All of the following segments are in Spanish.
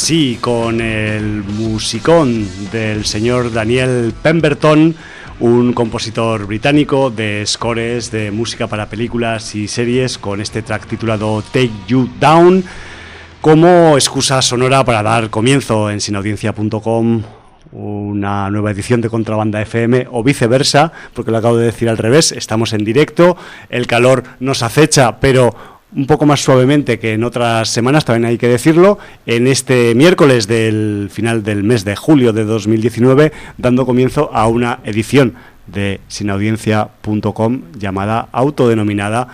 Así, con el musicón del señor Daniel Pemberton, un compositor británico de scores de música para películas y series, con este track titulado Take You Down, como excusa sonora para dar comienzo en sinaudiencia.com una nueva edición de Contrabanda FM o viceversa, porque lo acabo de decir al revés, estamos en directo, el calor nos acecha, pero un poco más suavemente que en otras semanas, también hay que decirlo, en este miércoles del final del mes de julio de 2019, dando comienzo a una edición de sinaudiencia.com llamada autodenominada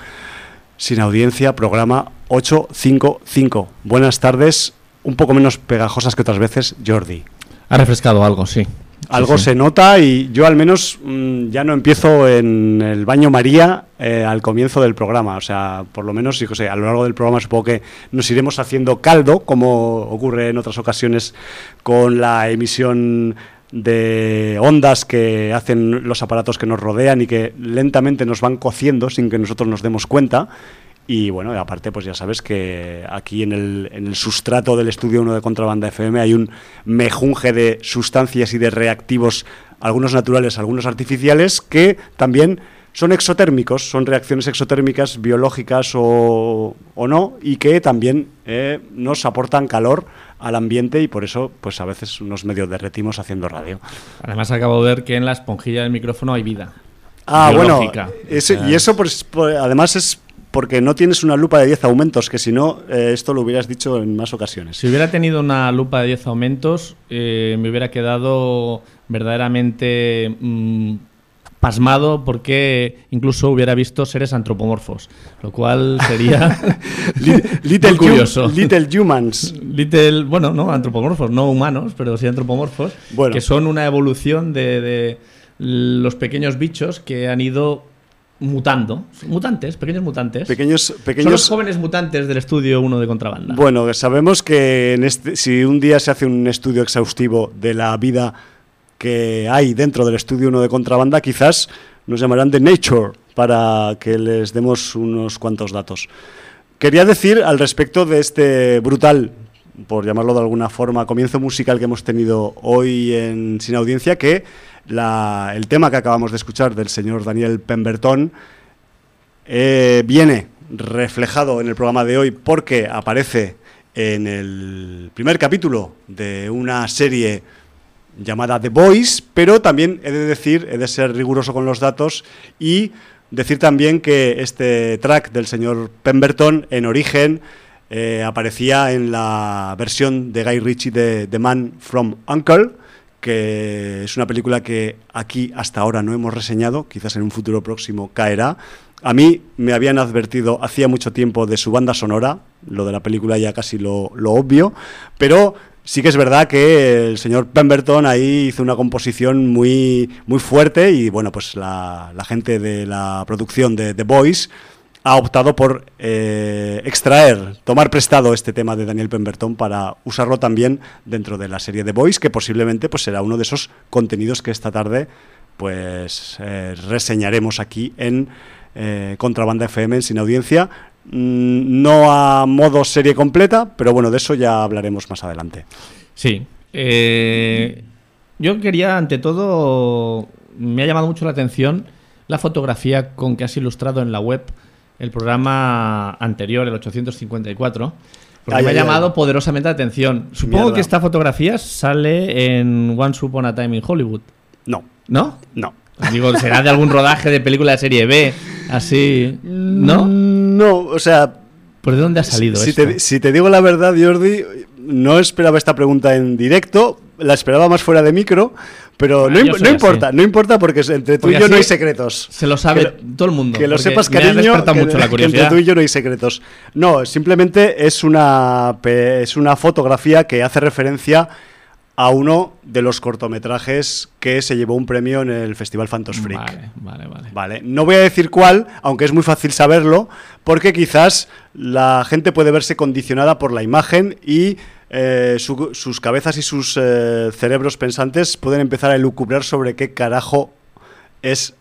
Sin Audiencia, programa 855. Buenas tardes, un poco menos pegajosas que otras veces, Jordi. Ha refrescado algo, sí. Algo se nota y yo al menos mm, ya no empiezo en el baño María eh, al comienzo del programa. O sea, por lo menos, sé, a lo largo del programa supongo que nos iremos haciendo caldo, como ocurre en otras ocasiones con la emisión de ondas que hacen los aparatos que nos rodean y que lentamente nos van cociendo sin que nosotros nos demos cuenta. Y bueno, aparte, pues ya sabes que aquí en el, en el sustrato del estudio 1 de Contrabanda FM hay un mejunje de sustancias y de reactivos, algunos naturales, algunos artificiales, que también son exotérmicos, son reacciones exotérmicas biológicas o, o no, y que también eh, nos aportan calor al ambiente y por eso pues a veces nos medio derretimos haciendo radio. Además acabo de ver que en la esponjilla del micrófono hay vida. Ah, bueno, y eso pues, pues, además es porque no tienes una lupa de 10 aumentos, que si no, eh, esto lo hubieras dicho en más ocasiones. Si hubiera tenido una lupa de 10 aumentos, eh, me hubiera quedado verdaderamente mm, pasmado porque incluso hubiera visto seres antropomorfos, lo cual sería little curioso. little humans. Little, bueno, no antropomorfos, no humanos, pero sí antropomorfos, que son una evolución de, de los pequeños bichos que han ido mutando. Mutantes, pequeños mutantes. Pequeños, pequeños... Son los jóvenes mutantes del estudio 1 de contrabanda. Bueno, sabemos que en este, si un día se hace un estudio exhaustivo de la vida que hay dentro del estudio 1 de contrabanda, quizás nos llamarán de Nature para que les demos unos cuantos datos. Quería decir al respecto de este brutal, por llamarlo de alguna forma, comienzo musical que hemos tenido hoy en Sin Audiencia, que el tema que acabamos de escuchar del señor Daniel Pemberton eh, viene reflejado en el programa de hoy porque aparece en el primer capítulo de una serie llamada The Voice, pero también he de decir, he de ser riguroso con los datos y decir también que este track del señor Pemberton en origen eh, aparecía en la versión de Guy Ritchie de The Man from Uncle, que es una película que aquí hasta ahora no hemos reseñado, quizás en un futuro próximo caerá. A mí me habían advertido hacía mucho tiempo de su banda sonora, lo de la película ya casi lo, obvio, pero sí que es verdad que el señor Pemberton ahí hizo una composición muy, muy fuerte y bueno, pues la, la gente de la producción de The Boys ha optado por eh, extraer, tomar prestado este tema de Daniel Pemberton para usarlo también dentro de la serie de Voice, que posiblemente pues, será uno de esos contenidos que esta tarde pues eh, reseñaremos aquí en eh, Contrabanda FM Sin Audiencia. Mm, no a modo serie completa, pero bueno, de eso ya hablaremos más adelante. Sí. yo quería, ante todo, me ha llamado mucho la atención la fotografía con que has ilustrado en la web el programa anterior, el 854. Porque me ha llamado poderosamente la atención. Supongo que esta fotografía sale en One Upon a Time in Hollywood. No. ¿No? No. Digo, será de algún rodaje de película de serie B, así. ¿No? No, o sea. ¿Por de dónde ha salido si esto? Te, si te digo la verdad, Jordi, no esperaba esta pregunta en directo, la esperaba más fuera de micro, pero no, importa, no importa porque entre tú y yo no hay secretos. Se lo sabe todo el mundo. Que lo sepas, cariño, que, mucho la que, entre tú y yo no hay secretos. No, simplemente es una, es una fotografía que hace referencia a uno de los cortometrajes que se llevó un premio en el Festival Phantos Freak. Vale, vale, vale, vale. No voy a decir cuál, aunque es muy fácil saberlo, porque quizás la gente puede verse condicionada por la imagen y eh, sus cabezas y sus eh, cerebros pensantes pueden empezar a elucubrar sobre qué carajo es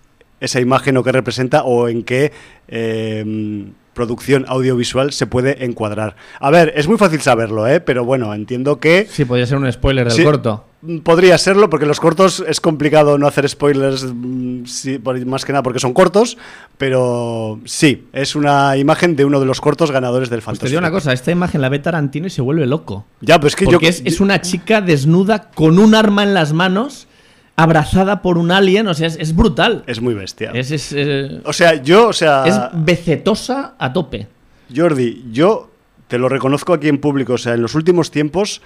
esa imagen o qué representa o en qué eh, producción audiovisual se puede encuadrar. A ver, es muy fácil saberlo, ¿eh? pero bueno, entiendo que... Sí, podría ser un spoiler del Sí. corto. Mm, Podría serlo, porque los cortos es complicado no hacer spoilers, mm, sí, más que nada porque son cortos, pero sí, es una imagen de uno de los cortos ganadores del Pues te digo una cosa, esta imagen la ve Tarantino y se vuelve loco. Ya, pues es que yo... Porque es, es una chica desnuda con un arma en las manos, abrazada por un alien, o sea, es, es brutal. Es muy bestia. Es, es, eh, O sea, yo, o sea... es becetosa a tope. Jordi, yo te lo reconozco aquí en público, o sea, en los últimos tiempos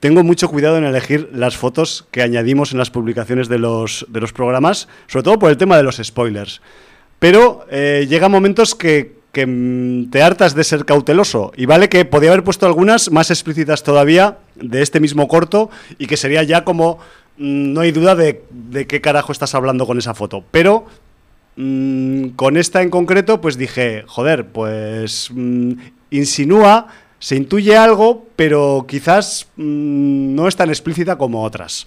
tengo mucho cuidado en elegir las fotos que añadimos en las publicaciones de los, de los programas, sobre todo por el tema de los spoilers. Pero eh, llega momentos que, que, mm, te hartas de ser cauteloso. Y vale que podía haber puesto algunas más explícitas todavía de este mismo corto y que sería ya como... mm, No hay duda de, de qué carajo estás hablando con esa foto. Pero Mm, con esta en concreto, pues dije, joder, pues mm, insinúa, se intuye algo, pero quizás no es tan explícita como otras.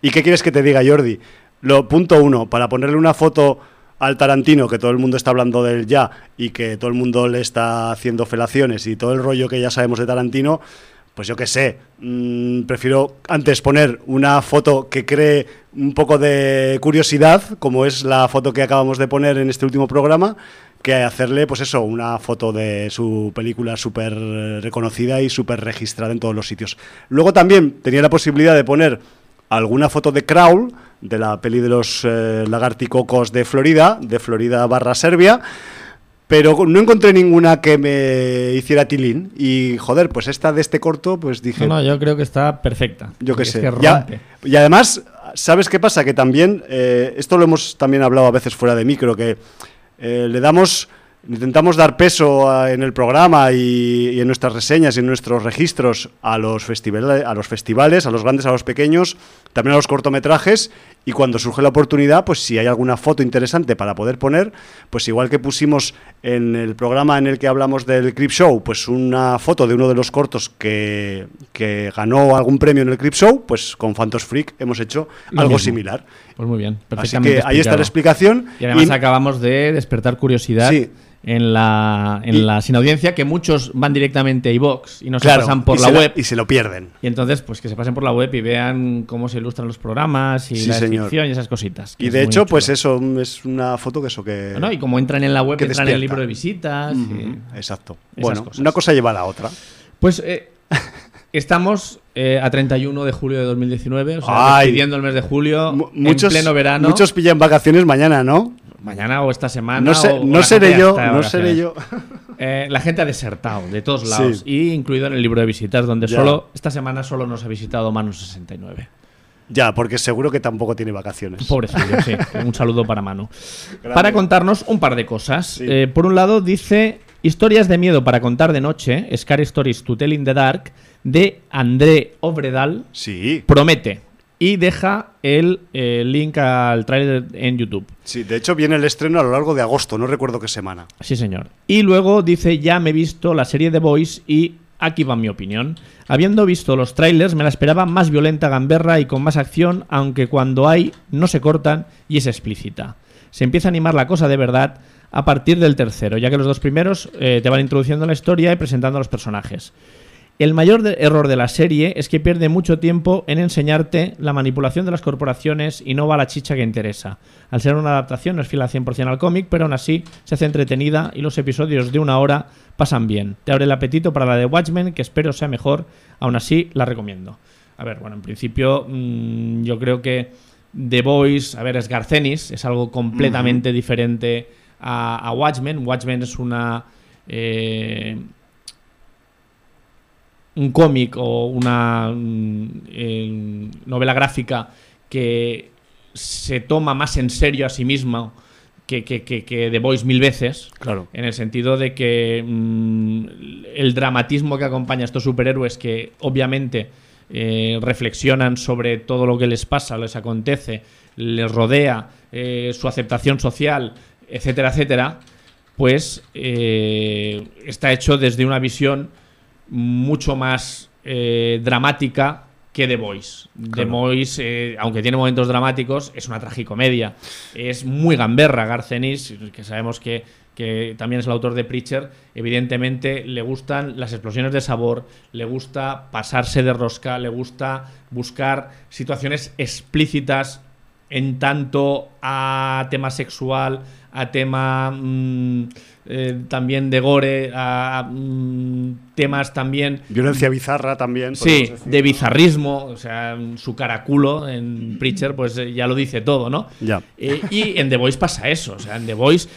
¿Y qué quieres que te diga, Jordi? Lo punto uno, para ponerle una foto al Tarantino, que todo el mundo está hablando de él ya, y que todo el mundo le está haciendo felaciones y todo el rollo que ya sabemos de Tarantino, pues yo qué sé, mm, prefiero antes poner una foto que cree un poco de curiosidad, como es la foto que acabamos de poner en este último programa, que hacerle, pues eso, una foto de su película súper reconocida y súper registrada en todos los sitios. Luego también tenía la posibilidad de poner alguna foto de Crawl, de la peli de los eh, lagarticocos de Florida, de Florida barra Serbia, pero no encontré ninguna que me hiciera tilín. Y joder, pues esta de este corto, pues dije, No, no, yo creo que está perfecta. yo qué sé. que Ya- y además, ¿sabes qué pasa? Que también, eh, esto lo hemos también hablado a veces fuera de micro, que eh, le damos, intentamos dar peso a- en el programa y, y en nuestras reseñas y en nuestros registros a los, festivales, a los festivales, a los grandes, a los pequeños, también a los cortometrajes. Y cuando surge la oportunidad, pues si hay alguna foto interesante para poder poner, pues igual que pusimos en el programa en el que hablamos del Crip Show, pues una foto de uno de los cortos que, que ganó algún premio en el Crip Show, pues con Phantos Freak hemos hecho Lo algo mismo. similar. Pues muy bien, Así perfectamente. que ahí está la explicación. Y además Y- acabamos de despertar curiosidad Sí. En la, en Y- la sin audiencia, que muchos van directamente a iVox y no se pasan por la web. y se lo pierden. Y entonces, pues que se pasen por la web y vean cómo se ilustran los programas y Sí, la señor. descripción y esas cositas. Y de hecho, pues eso es una foto que eso que... Bueno, y como entran en la web, entran en el libro de visitas. y- Exacto. Bueno, cosas. una cosa lleva a la otra. Pues eh, estamos eh, a 31 de julio de 2019, o sea, Ay. despidiendo el mes de julio, muchos, en pleno verano. Muchos pillan vacaciones mañana, ¿no? Mañana o esta semana. No, sé, o- seré yo, no seré yo. Eh, la gente ha desertado de todos lados, Sí. y incluido en el libro de visitas, donde Ya. solo esta semana solo nos ha visitado Manu 69. Ya, porque seguro que tampoco tiene vacaciones. Pobrecillo, sí. Un saludo para Manu. Grande. Para contarnos un par de cosas. Sí. Eh, por un lado, dice Historias de miedo para contar de noche, Scary Stories to Tell in the Dark, de André Obredal, Sí, promete. Y deja el eh, link al tráiler en YouTube. sí. De hecho, viene el estreno a lo largo de agosto, no recuerdo qué semana. Sí, señor. Y luego dice, ya me he visto la serie The Voice y aquí va mi opinión. Habiendo visto los trailers, me la esperaba más violenta, gamberra y con más acción, aunque cuando hay no se cortan y es explícita. Se empieza a animar la cosa de verdad a partir del tercero, ya que los dos primeros eh, te van introduciendo en la historia y presentando a los personajes. El mayor de- error de la serie es que pierde mucho tiempo en enseñarte la manipulación de las corporaciones y no va a la chicha que interesa. Al ser una adaptación no es fiel al 100% al cómic, pero aún así se hace entretenida y los episodios de una hora pasan bien. Te abre el apetito para la de Watchmen, que espero sea mejor, aún así la recomiendo. A ver, bueno, en principio mm, yo creo que The Voice, a ver, es Garcenis, es algo completamente diferente a, a Watchmen. Watchmen es una... eh, un cómic o una mm, eh, novela gráfica que se toma más en serio a sí misma que, que, que, que The Voice mil veces. Claro. En el sentido de que mm, el dramatismo que acompaña a estos superhéroes que obviamente eh, reflexionan sobre todo lo que les pasa, les acontece, les rodea, eh, su aceptación social, etcétera, etcétera, pues eh, está hecho desde una visión mucho más eh, dramática que The Voice. The Voice, eh, aunque tiene momentos dramáticos, es una tragicomedia. Es muy gamberra. Garcenis, que sabemos que, que también es el autor de Preacher, evidentemente le gustan las explosiones de sabor, le gusta pasarse de rosca, le gusta buscar situaciones explícitas en tanto a tema sexual, a tema mm, eh, también de gore, a, mm, temas también... Violencia bizarra también. Sí, de bizarrismo, o sea, su caraculo en Preacher, pues eh, ya lo dice todo, ¿no? Ya. Eh, y en The Voice pasa eso, o sea, en The Voice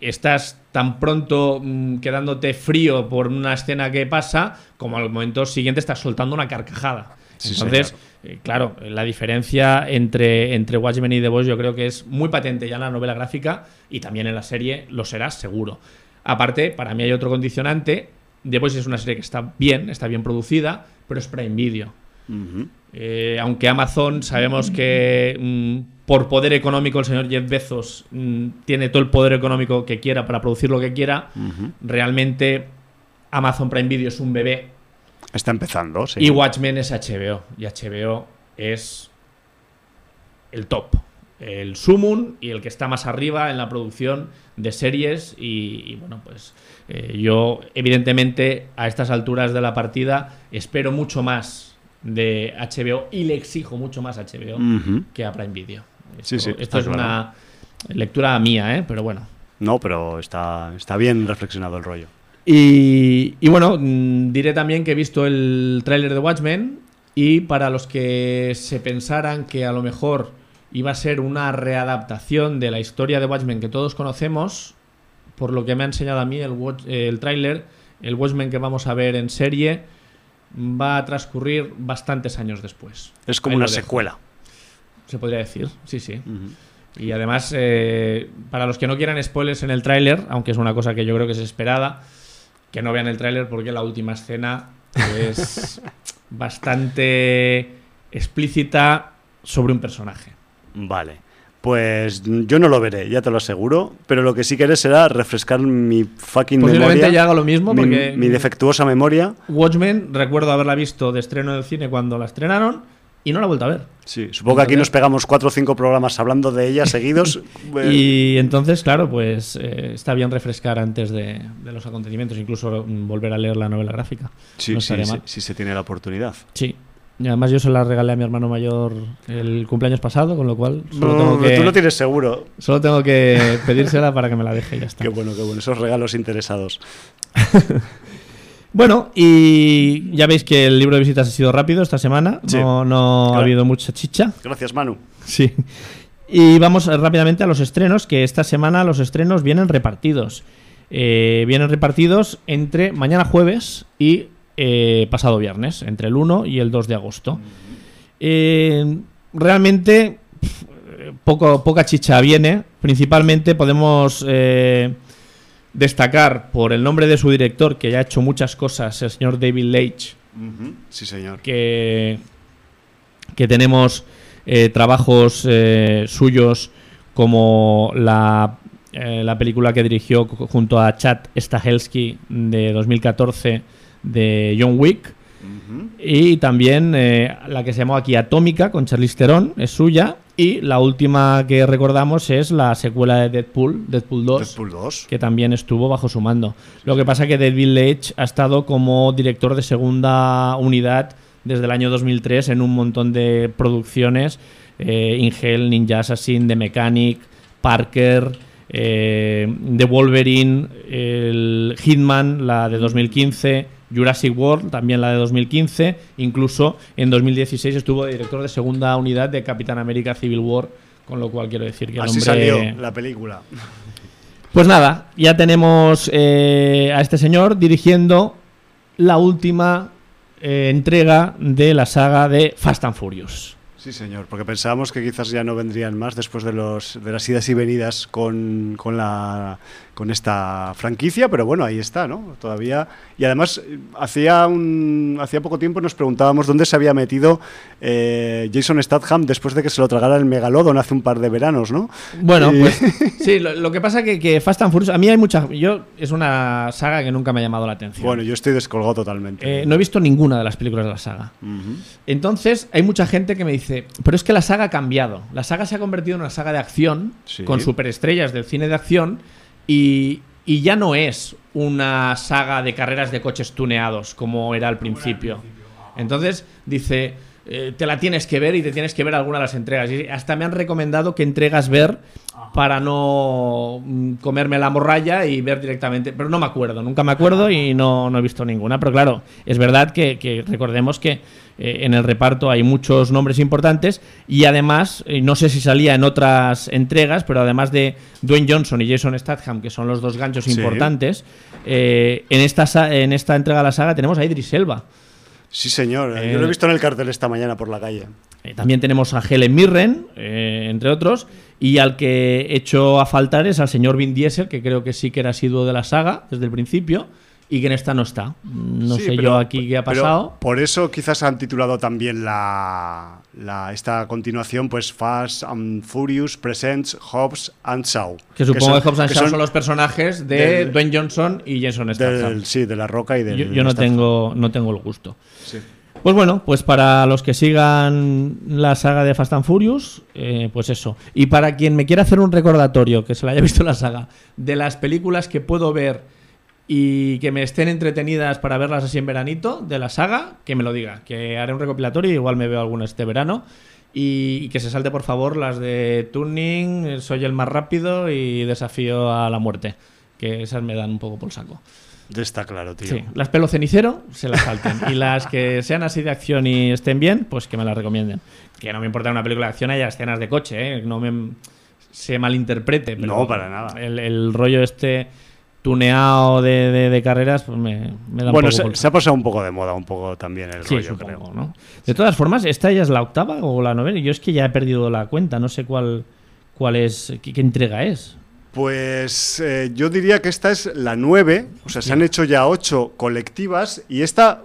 estás tan pronto mm, quedándote frío por una escena que pasa, como al momento siguiente estás soltando una carcajada. Entonces, eh, claro, la diferencia entre, entre Watchmen y The Voice yo creo que es muy patente ya en la novela gráfica y también en la serie lo será seguro. Aparte, para mí hay otro condicionante. The Voice es una serie que está bien, está bien producida, pero es Prime Video. Eh, aunque Amazon sabemos que mm, por poder económico el señor Jeff Bezos mm, tiene todo el poder económico que quiera para producir lo que quiera, realmente Amazon Prime Video es un bebé Está empezando, sí. Y Watchmen es HBO. Y HBO es el top. El sumum y el que está más arriba en la producción de series. Y, bueno, pues eh, yo, evidentemente, a estas alturas de la partida, espero mucho más de HBO y le exijo mucho más a HBO que a Prime Video. Esto, sí, sí, esto es una lectura mía, ¿eh? pero bueno. No, pero está, está bien reflexionado el rollo. Y, bueno, mm, diré también que he visto el tráiler de Watchmen y para los que se pensaran que a lo mejor iba a ser una readaptación de la historia de Watchmen que todos conocemos, por lo que me ha enseñado a mí el, el tráiler, el Watchmen que vamos a ver en serie va a transcurrir bastantes años después. Es como una secuela. Se podría decir, sí, sí. Y además, eh, para los que no quieran spoilers en el tráiler, aunque es una cosa que yo creo que es esperada, que no vean el tráiler porque la última escena es bastante explícita sobre un personaje. Vale. Pues yo no lo veré, ya te lo aseguro. Pero lo que sí querés será refrescar mi fucking Posiblemente memoria. ya haga lo mismo porque. Mi, defectuosa memoria. Watchmen, recuerdo haberla visto de estreno del cine cuando la estrenaron y no la he vuelto a ver. Sí, supongo que aquí nos pegamos cuatro o cinco programas hablando de ella seguidos. y entonces, claro, pues eh, está bien refrescar antes de, los acontecimientos, incluso volver a leer la novela gráfica. Sí, sí, sí, se tiene la oportunidad. Sí. Y además yo se la regalé a mi hermano mayor el cumpleaños pasado, con lo cual solo tengo que... Tú no tienes seguro. Solo tengo que pedírsela para que me la deje y ya está. Qué bueno, qué bueno. Esos regalos interesados. Bueno, y ya veis que el libro de visitas ha sido rápido esta semana, no, ha habido mucha chicha. Gracias, Manu. Sí. Y vamos rápidamente a los estrenos, que esta semana los estrenos vienen repartidos. Eh, vienen repartidos entre mañana jueves y eh, pasado viernes, entre el 1 y el 2 de agosto. Eh, realmente poco, poca chicha viene, principalmente podemos destacar por el nombre de su director, que ya ha hecho muchas cosas, el señor David Leitch. Sí, señor. Que, que tenemos eh, trabajos eh, suyos como la, eh, la, película que dirigió junto a Chad Stahelski de 2014 de John Wick. Y también la que se llamó aquí Atómica con Charlize Theron, es suya. Y la última que recordamos es la secuela de Deadpool, Deadpool 2, que también estuvo bajo su mando. Lo que pasa es que David Leitch ha estado como director de segunda unidad desde el año 2003 en un montón de producciones, eh, Ingel, Ninja Assassin, The Mechanic, Parker, eh, The Wolverine, el Hitman, la de 2015 Jurassic World, también la de 2015, incluso en 2016 estuvo director de segunda unidad de Capitán América Civil War, con lo cual quiero decir que el Así salió la película. Pues nada, ya tenemos eh, a este señor dirigiendo la última eh, entrega de la saga de Fast and Furious. Sí, señor, porque pensábamos que quizás ya no vendrían más después de, los, de las idas y venidas con, con, la, con esta franquicia, pero bueno, ahí está, ¿no? Todavía. Y además, hacía, un, hacía poco tiempo nos preguntábamos dónde se había metido eh, Jason Statham después de que se lo tragara el Megalodon hace un par de veranos, ¿no? Bueno, pues sí, lo, que pasa que, que Fast and Furious, a mí hay mucha. Yo, es una saga que nunca me ha llamado la atención. Bueno, yo estoy descolgado totalmente. Eh, no he visto ninguna de las películas de la saga. Entonces, hay mucha gente que me dice, pero es que la saga ha cambiado. La saga se ha convertido en una saga de acción, con superestrellas del cine de acción y, ya no es una saga de carreras de coches tuneados como era al principio. Entonces dice, eh, te la tienes que ver y te tienes que ver alguna de las entregas. Y hasta me han recomendado que entregas ver para no mm, comerme la morralla y ver directamente. Pero no me acuerdo, nunca me acuerdo y no, no he visto ninguna. Pero claro, es verdad que recordemos que eh, en el reparto hay muchos nombres importantes y además, eh, no sé si salía en otras entregas, pero además de Dwayne Johnson y Jason Statham, que son los dos ganchos importantes, eh, en, esta, en esta entrega de la saga tenemos a Idris Elba. Sí, señor. Yo lo he visto en el cartel esta mañana por la calle. también tenemos a Helen Mirren, entre otros, y al que he hecho a faltar es al señor Vin Diesel, que creo que sí que era sido de la saga desde el principio y que en esta no está. No sé yo aquí qué ha pasado. Por eso quizás han titulado también la, esta continuación, pues Fast and Furious Presents Hobbs and Shaw. Que supongo que, Hobbs and Shaw son, los personajes de Dwayne Johnson y Jason Statham. sí, de La Roca y de Yo, yo no, tengo, no tengo el gusto. Pues bueno, pues para los que sigan la saga de Fast and Furious, eh, pues eso. Y para quien me quiera hacer un recordatorio, que se la haya visto la saga, de las películas que puedo ver y que me estén entretenidas para verlas así en veranito de la saga, que me lo diga, que haré un recopilatorio, igual me veo alguna este verano. Y, que se salte por favor las de Tuning, Soy el más rápido y Desafío a la muerte, que esas me dan un poco por saco. Está claro, tío. Sí, las pelo cenicero se las salten. y las que sean así de acción y estén bien, pues que me las recomienden. Que no me importa una película de acción, haya escenas de coche, ¿eh? no me se malinterprete. no, para nada. El, el rollo este tuneado de, carreras, pues me, me da bueno, un poco se, se, ha pasado un poco de moda, un poco también el rollo, creo. ¿no? De todas formas, ¿esta ya es la octava o la novena? Yo es que ya he perdido la cuenta, no sé cuál, cuál es, qué, entrega es. Pues eh, yo diría que esta es la nueve, o sea, se han hecho ya ocho colectivas y esta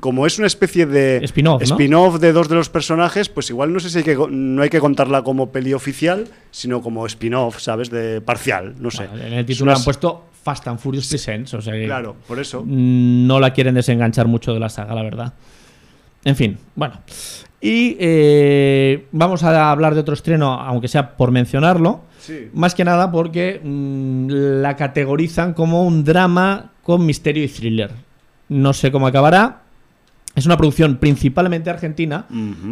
como es una especie de spin-off de dos de los personajes, pues igual no sé si hay que, no hay que contarla como peli oficial, sino como spin-off, ¿sabes? De parcial, no sé. en el título han puesto Fast and Furious Presents, o sea Claro, por eso. No la quieren desenganchar mucho de la saga, la verdad. En fin, bueno. Y eh, vamos a hablar de otro estreno, aunque sea por mencionarlo. Más que nada porque mm, la categorizan como un drama con misterio y thriller. No sé cómo acabará. Es una producción principalmente argentina,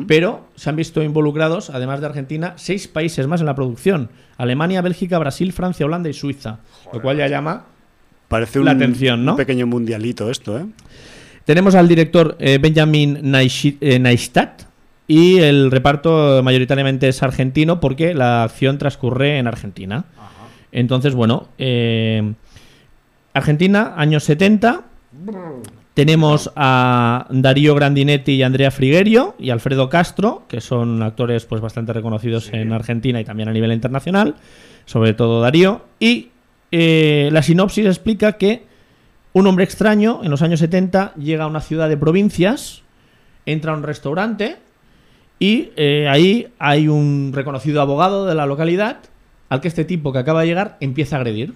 pero se han visto involucrados, además de Argentina, seis países más en la producción. Alemania, Bélgica, Brasil, Francia, Holanda y Suiza. Lo cual ya llama Parece la atención, ¿no? Un pequeño mundialito esto, ¿eh? Tenemos al director eh, Benjamin eh, Neistat y el reparto mayoritariamente es argentino porque la acción transcurre en Argentina. Entonces, bueno, eh, Argentina, años 70 tenemos a Darío Grandinetti y Andrea Frigerio y Alfredo Castro, que son actores pues bastante reconocidos en Argentina y también a nivel internacional, sobre todo Darío. Y eh, la sinopsis explica que un hombre extraño en los años 70 llega a una ciudad de provincias, entra a un restaurante y eh, ahí hay un reconocido abogado de la localidad al que este tipo que acaba de llegar empieza a agredir.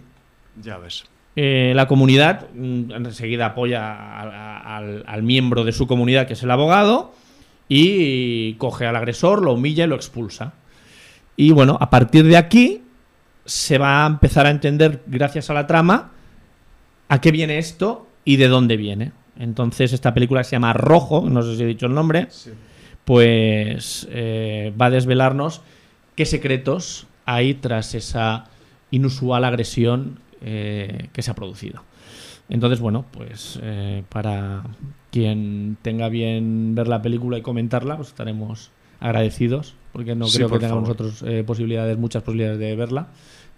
Ya ves. Eh, la comunidad mm, enseguida apoya al, miembro de su comunidad, que es el abogado, y coge al agresor, lo humilla y lo expulsa. Y bueno, a partir de aquí se va a empezar a entender, gracias a la trama, a qué viene esto y de dónde viene. Entonces, esta película se llama Rojo, no sé si he dicho el nombre, pues eh, va a desvelarnos qué secretos hay tras esa inusual agresión eh, que se ha producido. Entonces, bueno, pues eh, para quien tenga bien ver la película y comentarla, pues estaremos agradecidos, porque no creo que tengamos nosotros eh, posibilidades, muchas posibilidades de verla.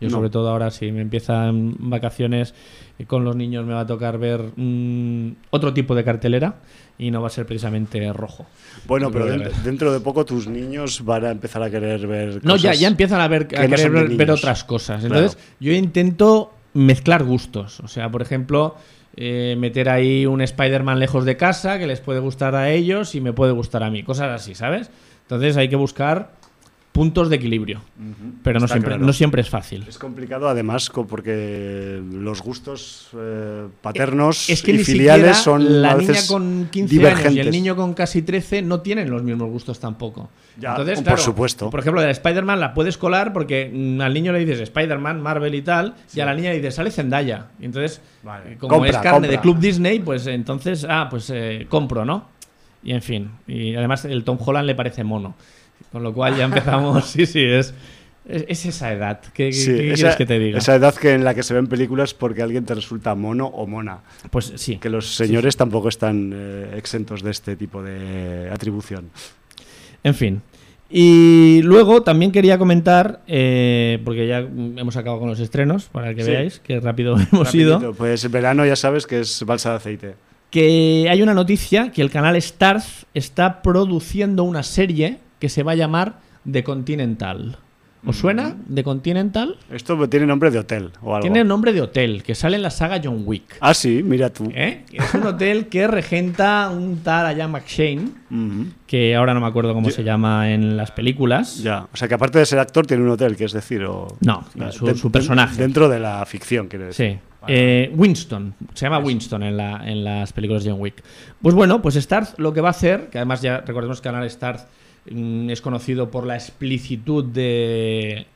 Yo sobre todo ahora si me empiezan vacaciones con los niños me va a tocar ver mm, otro tipo de cartelera y no va a ser precisamente rojo. Bueno, pero dentro, de poco tus niños van a empezar a querer ver No, ya, ya empiezan a, ver, a querer ver, otras cosas. Entonces yo intento mezclar gustos. O sea, por ejemplo, eh, meter ahí un Spider-Man lejos de casa que les puede gustar a ellos y me puede gustar a mí. Cosas así, ¿sabes? Entonces hay que buscar puntos de equilibrio. Pero no siempre, no siempre es fácil. Es complicado además porque los gustos eh, paternos es que y filiales son la a niña con 15 divergentes. años y el niño con casi 13 no tienen los mismos gustos tampoco. Ya, Entonces, por supuesto. Por ejemplo, de la Spider-Man la puedes colar porque mm, al niño le dices Spider-Man, Marvel y tal, y a la niña le dices sale Zendaya. Y entonces, Vale. eh, como Compra, es carne compra. de Club Disney, pues entonces, ah, pues eh, compro, ¿no? Y en fin. Y además el Tom Holland le parece mono. Con lo cual ya empezamos. sí, sí, es, es, es esa edad. ¿Qué, qué- Sí, qué esa, quieres que te diga? esa edad que en la que se ven películas porque alguien te resulta mono o mona. Pues sí. Que los señores tampoco están eh, exentos de este tipo de atribución. En fin. Y luego también quería comentar, eh, porque ya hemos acabado con los estrenos, para que Sí. veáis que rápido hemos ido, Pues el verano ya sabes que es balsa de aceite. que hay una noticia que el canal Starz está produciendo una serie que se va a llamar The Continental. ¿Os suena? The Continental. Esto tiene nombre de hotel o algo. Tiene nombre de hotel, que sale en la saga John Wick. Ah, sí, mira tú. ¿Eh? Es un hotel que regenta un tal allá McShane, que ahora no me acuerdo cómo Yo- se llama en las películas. Ya, o sea que aparte de ser actor tiene un hotel, que es decir, o... No, su- personaje. Dentro de la ficción, quiere decir. Sí. Eh, Winston, se llama Winston en, la- en las películas de John Wick. Pues bueno, pues Starz lo que va a hacer, que además ya recordemos que el canal Starz mm, es conocido por la explicitud de,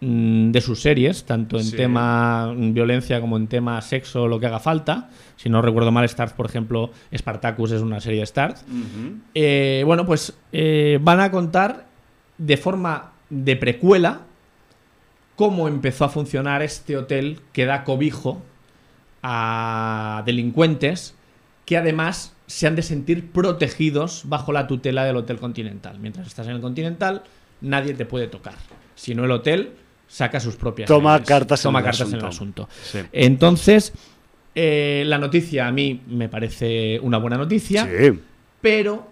mm, de sus series, tanto en Sí. tema mm, violencia como en tema sexo, lo que haga falta. Si no recuerdo mal, Starz, por ejemplo, Spartacus es una serie de Starz. Eh, bueno, pues eh, van a contar de forma de precuela cómo empezó a funcionar este hotel que da cobijo a delincuentes que además se han de sentir protegidos bajo la tutela del Hotel Continental. Mientras estás en el Continental, nadie te puede tocar. Si no el hotel saca sus propias Toma leyes. cartas en Toma el cartas en el asunto. asunto. Sí. Entonces, eh, la noticia a mí me parece una buena noticia Sí. pero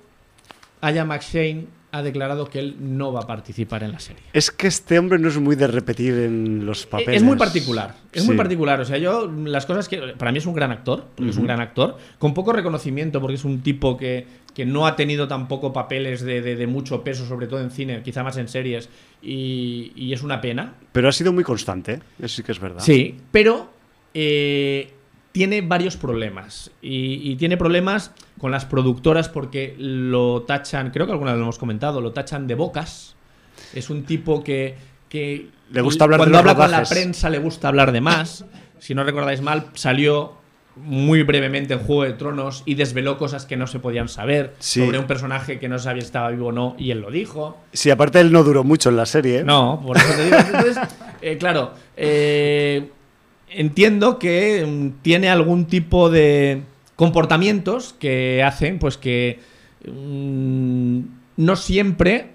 Aya McShane ha declarado que él no va a participar en la serie. Es que este hombre no es muy de repetir en los papeles. Es muy particular, es muy particular. O sea, yo, las cosas que. Para mí es un gran actor, porque es un gran actor, con poco reconocimiento, porque es un tipo que, que no ha tenido tampoco papeles de, de- de mucho peso, sobre todo en cine, quizá más en series, y, y es una pena. Pero ha sido muy constante, eso sí que es verdad. Sí, pero eh, tiene varios problemas. Y, y tiene problemas con las productoras porque lo tachan, creo que alguna vez lo hemos comentado, lo tachan de bocas. Es un tipo que. que Le gusta hablar de Cuando los habla con la rodajes. prensa le gusta hablar de más. Si no recordáis mal, salió muy brevemente en Juego de Tronos y desveló cosas que no se podían saber Sí. sobre un personaje que no sabía si estaba vivo o no, y él lo dijo. Sí, aparte él no duró mucho en la serie. ¿eh? No, por eso te digo. Entonces, eh, claro, eh, entiendo que mm, tiene algún tipo de comportamientos que hacen pues que mm, no siempre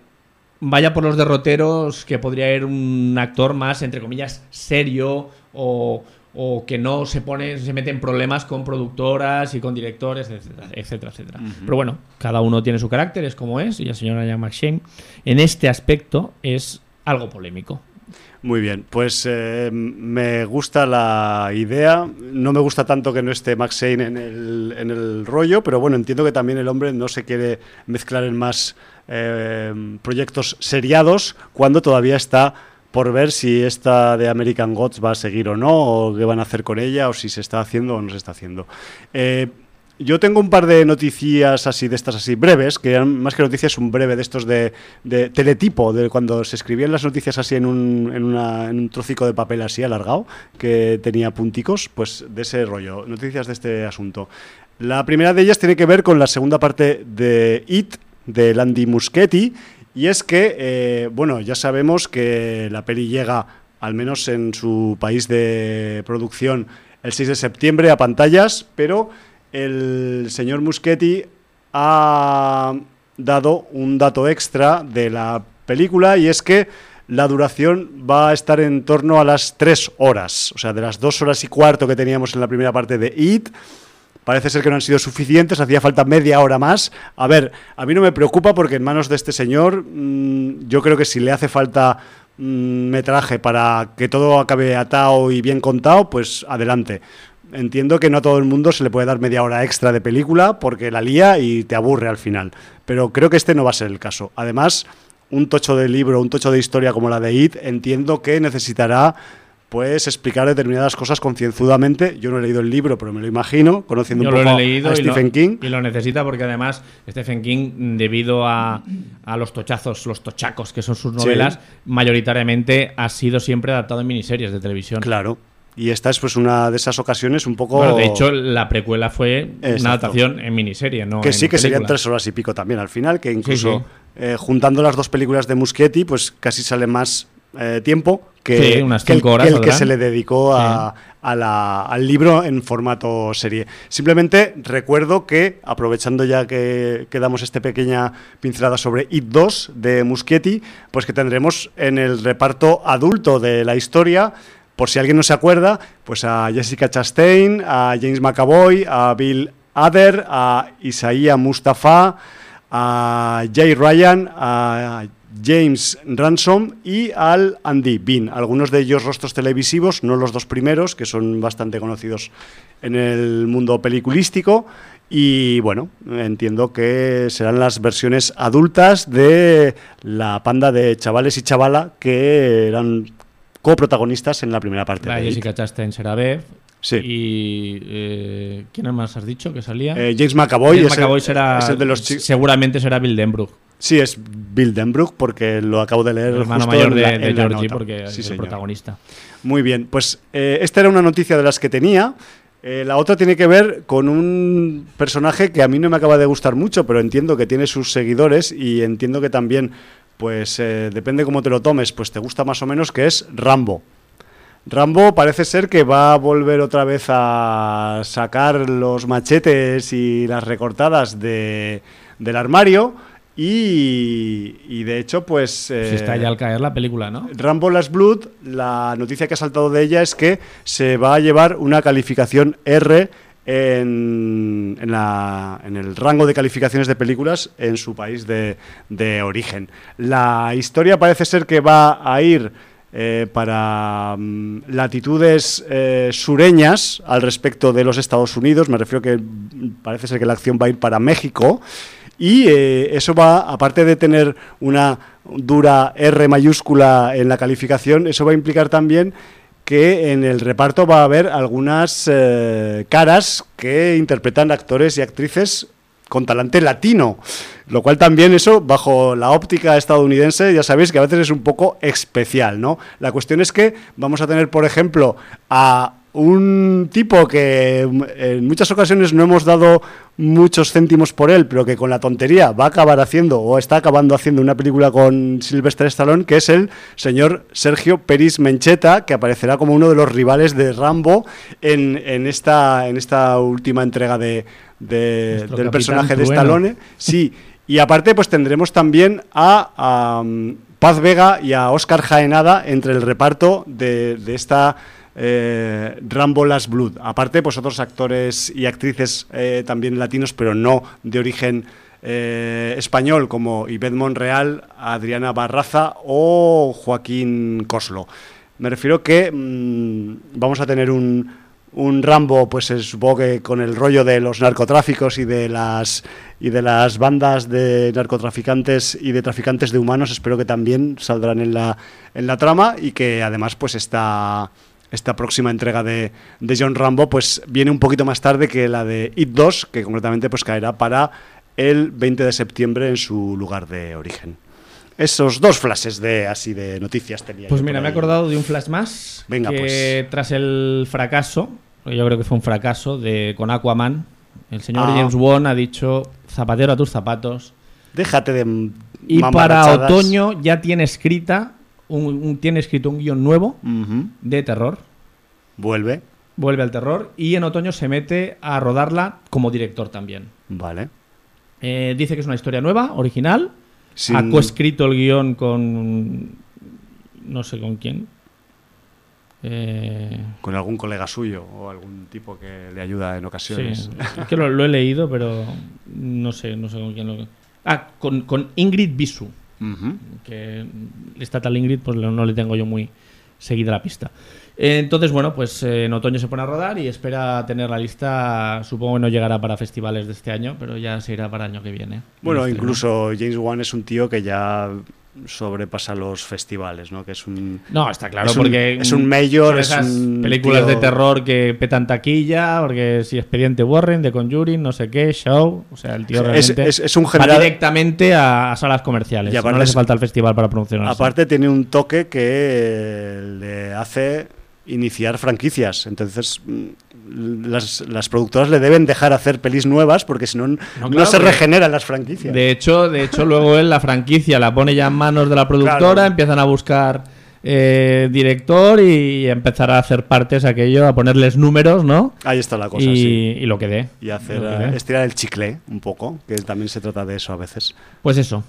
vaya por los derroteros que podría ir un actor más, entre comillas, serio o, o que no se pone, se mete en problemas con productoras y con directores, etcétera, etcétera, etcétera. Pero bueno, cada uno tiene su carácter, es como es, y la señora McShane en este aspecto es algo polémico. Muy bien, pues eh, me gusta la idea. No me gusta tanto que no esté Max Shane en el, en el rollo, pero bueno, entiendo que también el hombre no se quiere mezclar en más eh, proyectos seriados cuando todavía está por ver si esta de American Gods va a seguir o no, o qué van a hacer con ella, o si se está haciendo o no se está haciendo. Eh, yo tengo un par de noticias así, de estas así breves, que eran más que noticias, un breve de estos de, de teletipo, de cuando se escribían las noticias así en un, en, una- en un trocico de papel así alargado, que tenía punticos, pues de ese rollo, noticias de este asunto. La primera de ellas tiene que ver con la segunda parte de It, de Landy Muschietti, y es que, eh, bueno, ya sabemos que la peli llega, al menos en su país de producción, el 6 de septiembre a pantallas, pero el señor Muschietti ha dado un dato extra de la película y es que la duración va a estar en torno a las tres horas, o sea, de las dos horas y cuarto que teníamos en la primera parte de It. Parece ser que no han sido suficientes, hacía falta media hora más. A ver, a mí no me preocupa porque en manos de este señor, mm, yo creo que si le hace falta mm, metraje para que todo acabe atado y bien contado, pues adelante. Entiendo que no a todo el mundo se le puede dar media hora extra de película porque la lía y te aburre al final. Pero creo que este no va a ser el caso. Además, un tocho de libro, un tocho de historia como la de It, entiendo que necesitará pues explicar determinadas cosas concienzudamente. Yo no he leído el libro, pero me lo imagino, conociendo Yo un lo poco he leído a y Stephen lo, King. y lo necesita porque además Stephen King, debido a, a los tochazos, los tochacos que son sus novelas, mayoritariamente ha sido siempre adaptado en miniseries de televisión. Claro. Y esta es pues una de esas ocasiones un poco... Bueno, de hecho, la precuela fue Exacto. una adaptación en miniserie, ¿no? que en sí, que serían tres horas y pico también al final, que incluso sí. eh, juntando las dos películas de Muschietti, pues casi sale más eh, tiempo que, Sí, unas que el, horas que el que saldrán. se le dedicó a, a la- al libro en formato serie. Simplemente recuerdo que, aprovechando ya que, que damos esta pequeña pincelada sobre It 2 de Muschietti, pues que tendremos en el reparto adulto de la historia por si alguien no se acuerda, pues a Jessica Chastain, a James McAvoy, a Bill Hader, a Isaiah Mustafa, a Jay Ryan, a James Ransom y al Andy Bean. Algunos de ellos rostros televisivos, no los dos primeros, que son bastante conocidos en el mundo peliculístico. Y bueno, entiendo que serán las versiones adultas de la panda de chavales y chavala que eran coprotagonistas en la primera parte. La de It. Jessica Chastain será Bev. Sí. Y. eh, ¿Quién más has dicho que salía? Eh, James McAvoy, James McAvoy será. es el de los chicos. Seguramente será Bill Denbrook. Sí, es Bill Denbrook, porque lo acabo de leer. El hermano justo mayor de, la- Georgie, porque Sí, es el protagonista. Muy bien, pues eh, esta era una noticia de las que tenía. Eh, la otra tiene que ver con un personaje que a mí no me acaba de gustar mucho, pero entiendo que tiene sus seguidores y entiendo que también, pues eh, depende cómo te lo tomes, pues te gusta más o menos, que es Rambo. Rambo parece ser que va a volver otra vez a sacar los machetes y las recortadas de, del armario y, y de hecho pues... Si eh, está ya al caer la película, ¿no? Rambo Last Blood, la noticia que ha saltado de ella es que se va a llevar una calificación R en, en la- el rango de calificaciones de películas en su país de, de origen. La historia parece ser que va a ir eh, para mm, latitudes eh, sureñas al respecto de los Estados Unidos. Me refiero que mm, parece ser que la acción va a ir para México. Y eh, eso va, aparte de tener una dura R mayúscula en la calificación, eso va a implicar también que en el reparto va a haber algunas eh, caras que interpretan actores y actrices con talante latino, lo cual también eso, bajo la óptica estadounidense, ya sabéis que a veces es un poco especial, ¿no? La cuestión es que vamos a tener, por ejemplo, a un tipo que en muchas ocasiones no hemos dado muchos céntimos por él, pero que con la tontería va a acabar haciendo o está acabando haciendo una película con Sylvester Stallone, que es el señor Sergio Peris Mencheta, que aparecerá como uno de los rivales de Rambo en, en esta, en esta última entrega de, del personaje de. Stallone. Sí, y aparte pues tendremos también a, a, Paz Vega y a Oscar Jaenada entre el reparto de, de esta eh, Rambo Last Blood. Aparte pues otros actores y actrices eh, también latinos, pero no de origen eh, español como Ivette Monreal, Adriana Barraza o Joaquín Coslo. Me refiero que mm, vamos a tener un, Rambo, pues supongo que con el rollo de los narcotráficos y de las y de las bandas de narcotraficantes y de traficantes de humanos, espero que también saldrán en la en la trama y que además pues esta esta próxima entrega de, de John Rambo pues viene un poquito más tarde que la de It 2, que concretamente pues caerá para el 20 de septiembre en su lugar de origen. Esos dos flashes de así de noticias tenía. Pues mira, me he acordado de un flash más. Venga, que pues. tras el fracaso, yo creo que fue un fracaso de con Aquaman, el señor Ah. James Wan ha dicho zapatero a tus zapatos. Déjate de Y para otoño ya tiene escrita un, un- tiene escrito un guion nuevo de terror. Vuelve. Vuelve al terror y en otoño se mete a rodarla como director también. Vale. Eh, dice que es una historia nueva, original. Sin- Ha coescrito el guion con. No sé con quién. Eh, Con algún colega suyo o algún tipo que le ayuda en ocasiones. sí, es que lo, lo he leído, pero no sé, no sé con quién lo. Ah, con, con Ingrid Bisu. Que esta tal Ingrid, pues no le tengo yo muy seguida la pista. Entonces, bueno, pues eh, en otoño se pone a rodar y espera tener la lista. Supongo que no llegará para festivales de este año, pero ya se irá para el año que viene. Bueno, incluso James Wan es un tío que ya sobrepasa los festivales, ¿no? Que es un no está claro porque es un mayor, esas películas de terror que petan taquilla, porque si Expediente Warren, de Conjuring, no sé qué, Show, o sea el tío realmente es, un general... va directamente a, salas comerciales, no le hace falta el festival para promocionar. Aparte tiene un toque que le hace iniciar franquicias. Entonces, mm, las, productoras le deben dejar hacer pelis nuevas porque si no, no, se regeneran las franquicias. De hecho, de hecho, luego él la franquicia la pone ya en manos de la productora, empiezan a buscar eh, director y empezar a hacer partes aquello, a ponerles números, ¿no? Ahí está la cosa, y, sí. y lo que dé. Y hacer, estirar el chicle un poco, que también se trata de eso a veces. Pues eso,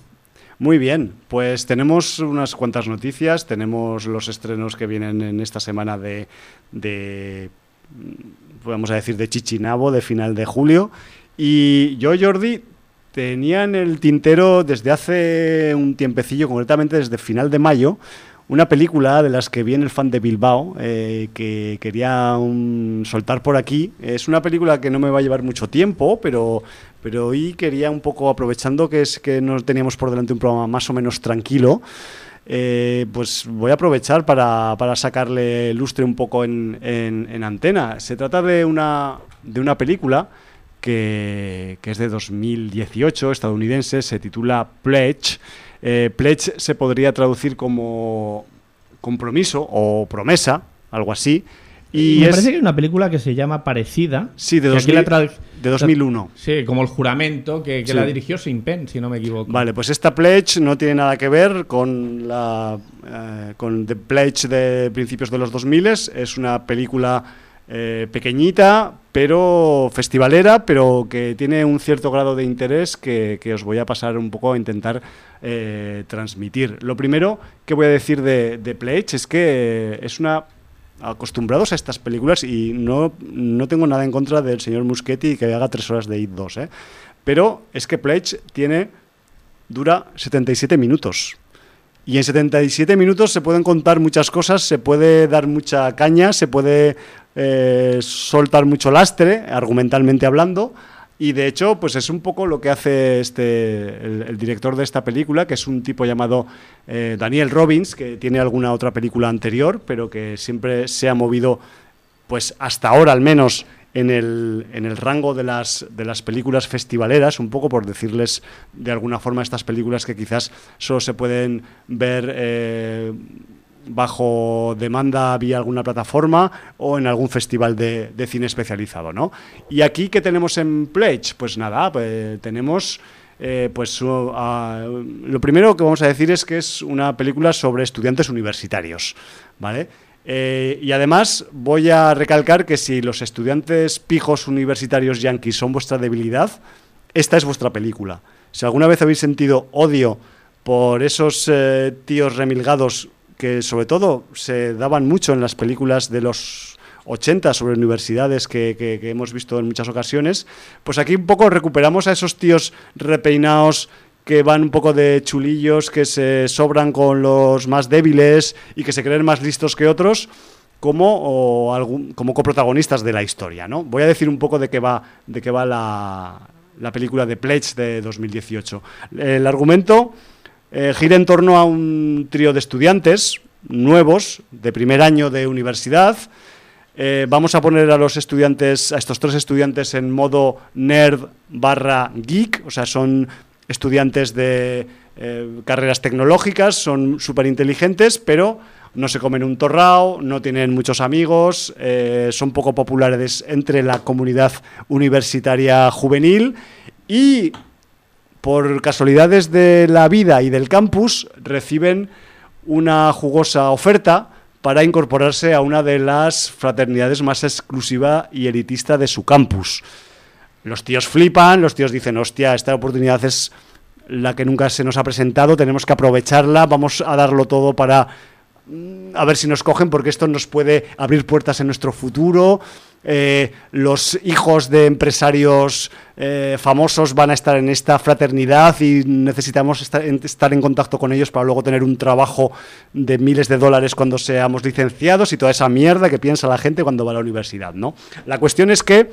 muy bien, pues tenemos unas cuantas noticias, tenemos los estrenos que vienen en esta semana de, de podemos decir, de Chichinabo, de final de julio. Y yo, Jordi, tenía en el tintero desde hace un tiempecillo, concretamente desde final de mayo, una película de las que viene el fan de Bilbao, eh, que quería soltar por aquí. Es una película que no me va a llevar mucho tiempo, pero, pero hoy quería un poco, aprovechando que, es, que nos teníamos por delante un programa más o menos tranquilo, eh, pues voy a aprovechar para, sacarle lustre un poco en, en, antena. Se trata de una, de una película que, que es de 2018, estadounidense, se titula Pledge. Eh, pledge se podría traducir como compromiso o promesa, algo así. Y Me parece que hay una película que se llama parecida. Sí, de, de 2001. Sí, como El Juramento, que, la dirigió Sin Pen, si no me equivoco. Vale, pues esta Pledge no tiene nada que ver con la eh, con The Pledge de principios de los 2000. Es una película eh, pequeñita, pero festivalera, pero que tiene un cierto grado de interés que, os voy a pasar un poco a intentar eh, transmitir. Lo primero que voy a decir de, de Pledge es que es una acostumbrados a estas películas y no, no tengo nada en contra del señor Muschetti que haga tres horas de IT 2, ¿eh? pero es que Pledge tiene dura 77 minutos. Y en 77 minutos se pueden contar muchas cosas, se puede dar mucha caña, se puede eh, soltar mucho lastre, argumentalmente hablando. Y de hecho, pues es un poco lo que hace este, el, director de esta película, que es un tipo llamado eh, Daniel Robbins, que tiene alguna otra película anterior, pero que siempre se ha movido, pues hasta ahora al menos, en el, en el rango de las, de las películas festivaleras, un poco por decirles de alguna forma estas películas que quizás solo se pueden ver eh, bajo demanda vía alguna plataforma o en algún festival de, cine especializado. ¿no? Y aquí, ¿qué tenemos en Pledge? Pues nada, pues, tenemos... Eh, pues lo primero que vamos a decir es que es una película sobre estudiantes universitarios, ¿vale? Eh, y además voy a recalcar que si los estudiantes pijos universitarios yanquis son vuestra debilidad, esta es vuestra película. Si alguna vez habéis sentido odio por esos eh, tíos remilgados que sobre todo se daban mucho en las películas de los 80 sobre universidades que, hemos visto en muchas ocasiones, pues aquí un poco recuperamos a esos tíos repeinados que van un poco de chulillos, que se sobran con los más débiles y que se creen más listos que otros, como, como coprotagonistas de la historia. ¿no? Voy a decir un poco de qué va, de qué va la, la película de Pledge de 2018. El argumento eh, gira en torno a un trío de estudiantes nuevos, de primer año de universidad, eh, vamos a poner a los estudiantes, a estos tres estudiantes en modo nerd barra geek, o sea, son estudiantes de eh, carreras tecnológicas, son súper inteligentes, pero no se comen un torrao, no tienen muchos amigos, son poco populares entre la comunidad universitaria juvenil. Y por casualidades de la vida y del campus reciben una jugosa oferta para incorporarse a una de las fraternidades más exclusiva y elitista de su campus. Los tíos flipan, los tíos dicen, hostia, esta oportunidad es la que nunca se nos ha presentado, tenemos que aprovecharla, vamos a darlo todo para a ver si nos cogen porque esto nos puede abrir puertas en nuestro futuro. Eh, los hijos de empresarios eh, famosos van a estar en esta fraternidad y necesitamos estar en, contacto con ellos para luego tener un trabajo de miles de dólares cuando seamos licenciados y toda esa mierda que piensa la gente cuando va a la universidad, ¿no? La cuestión es que,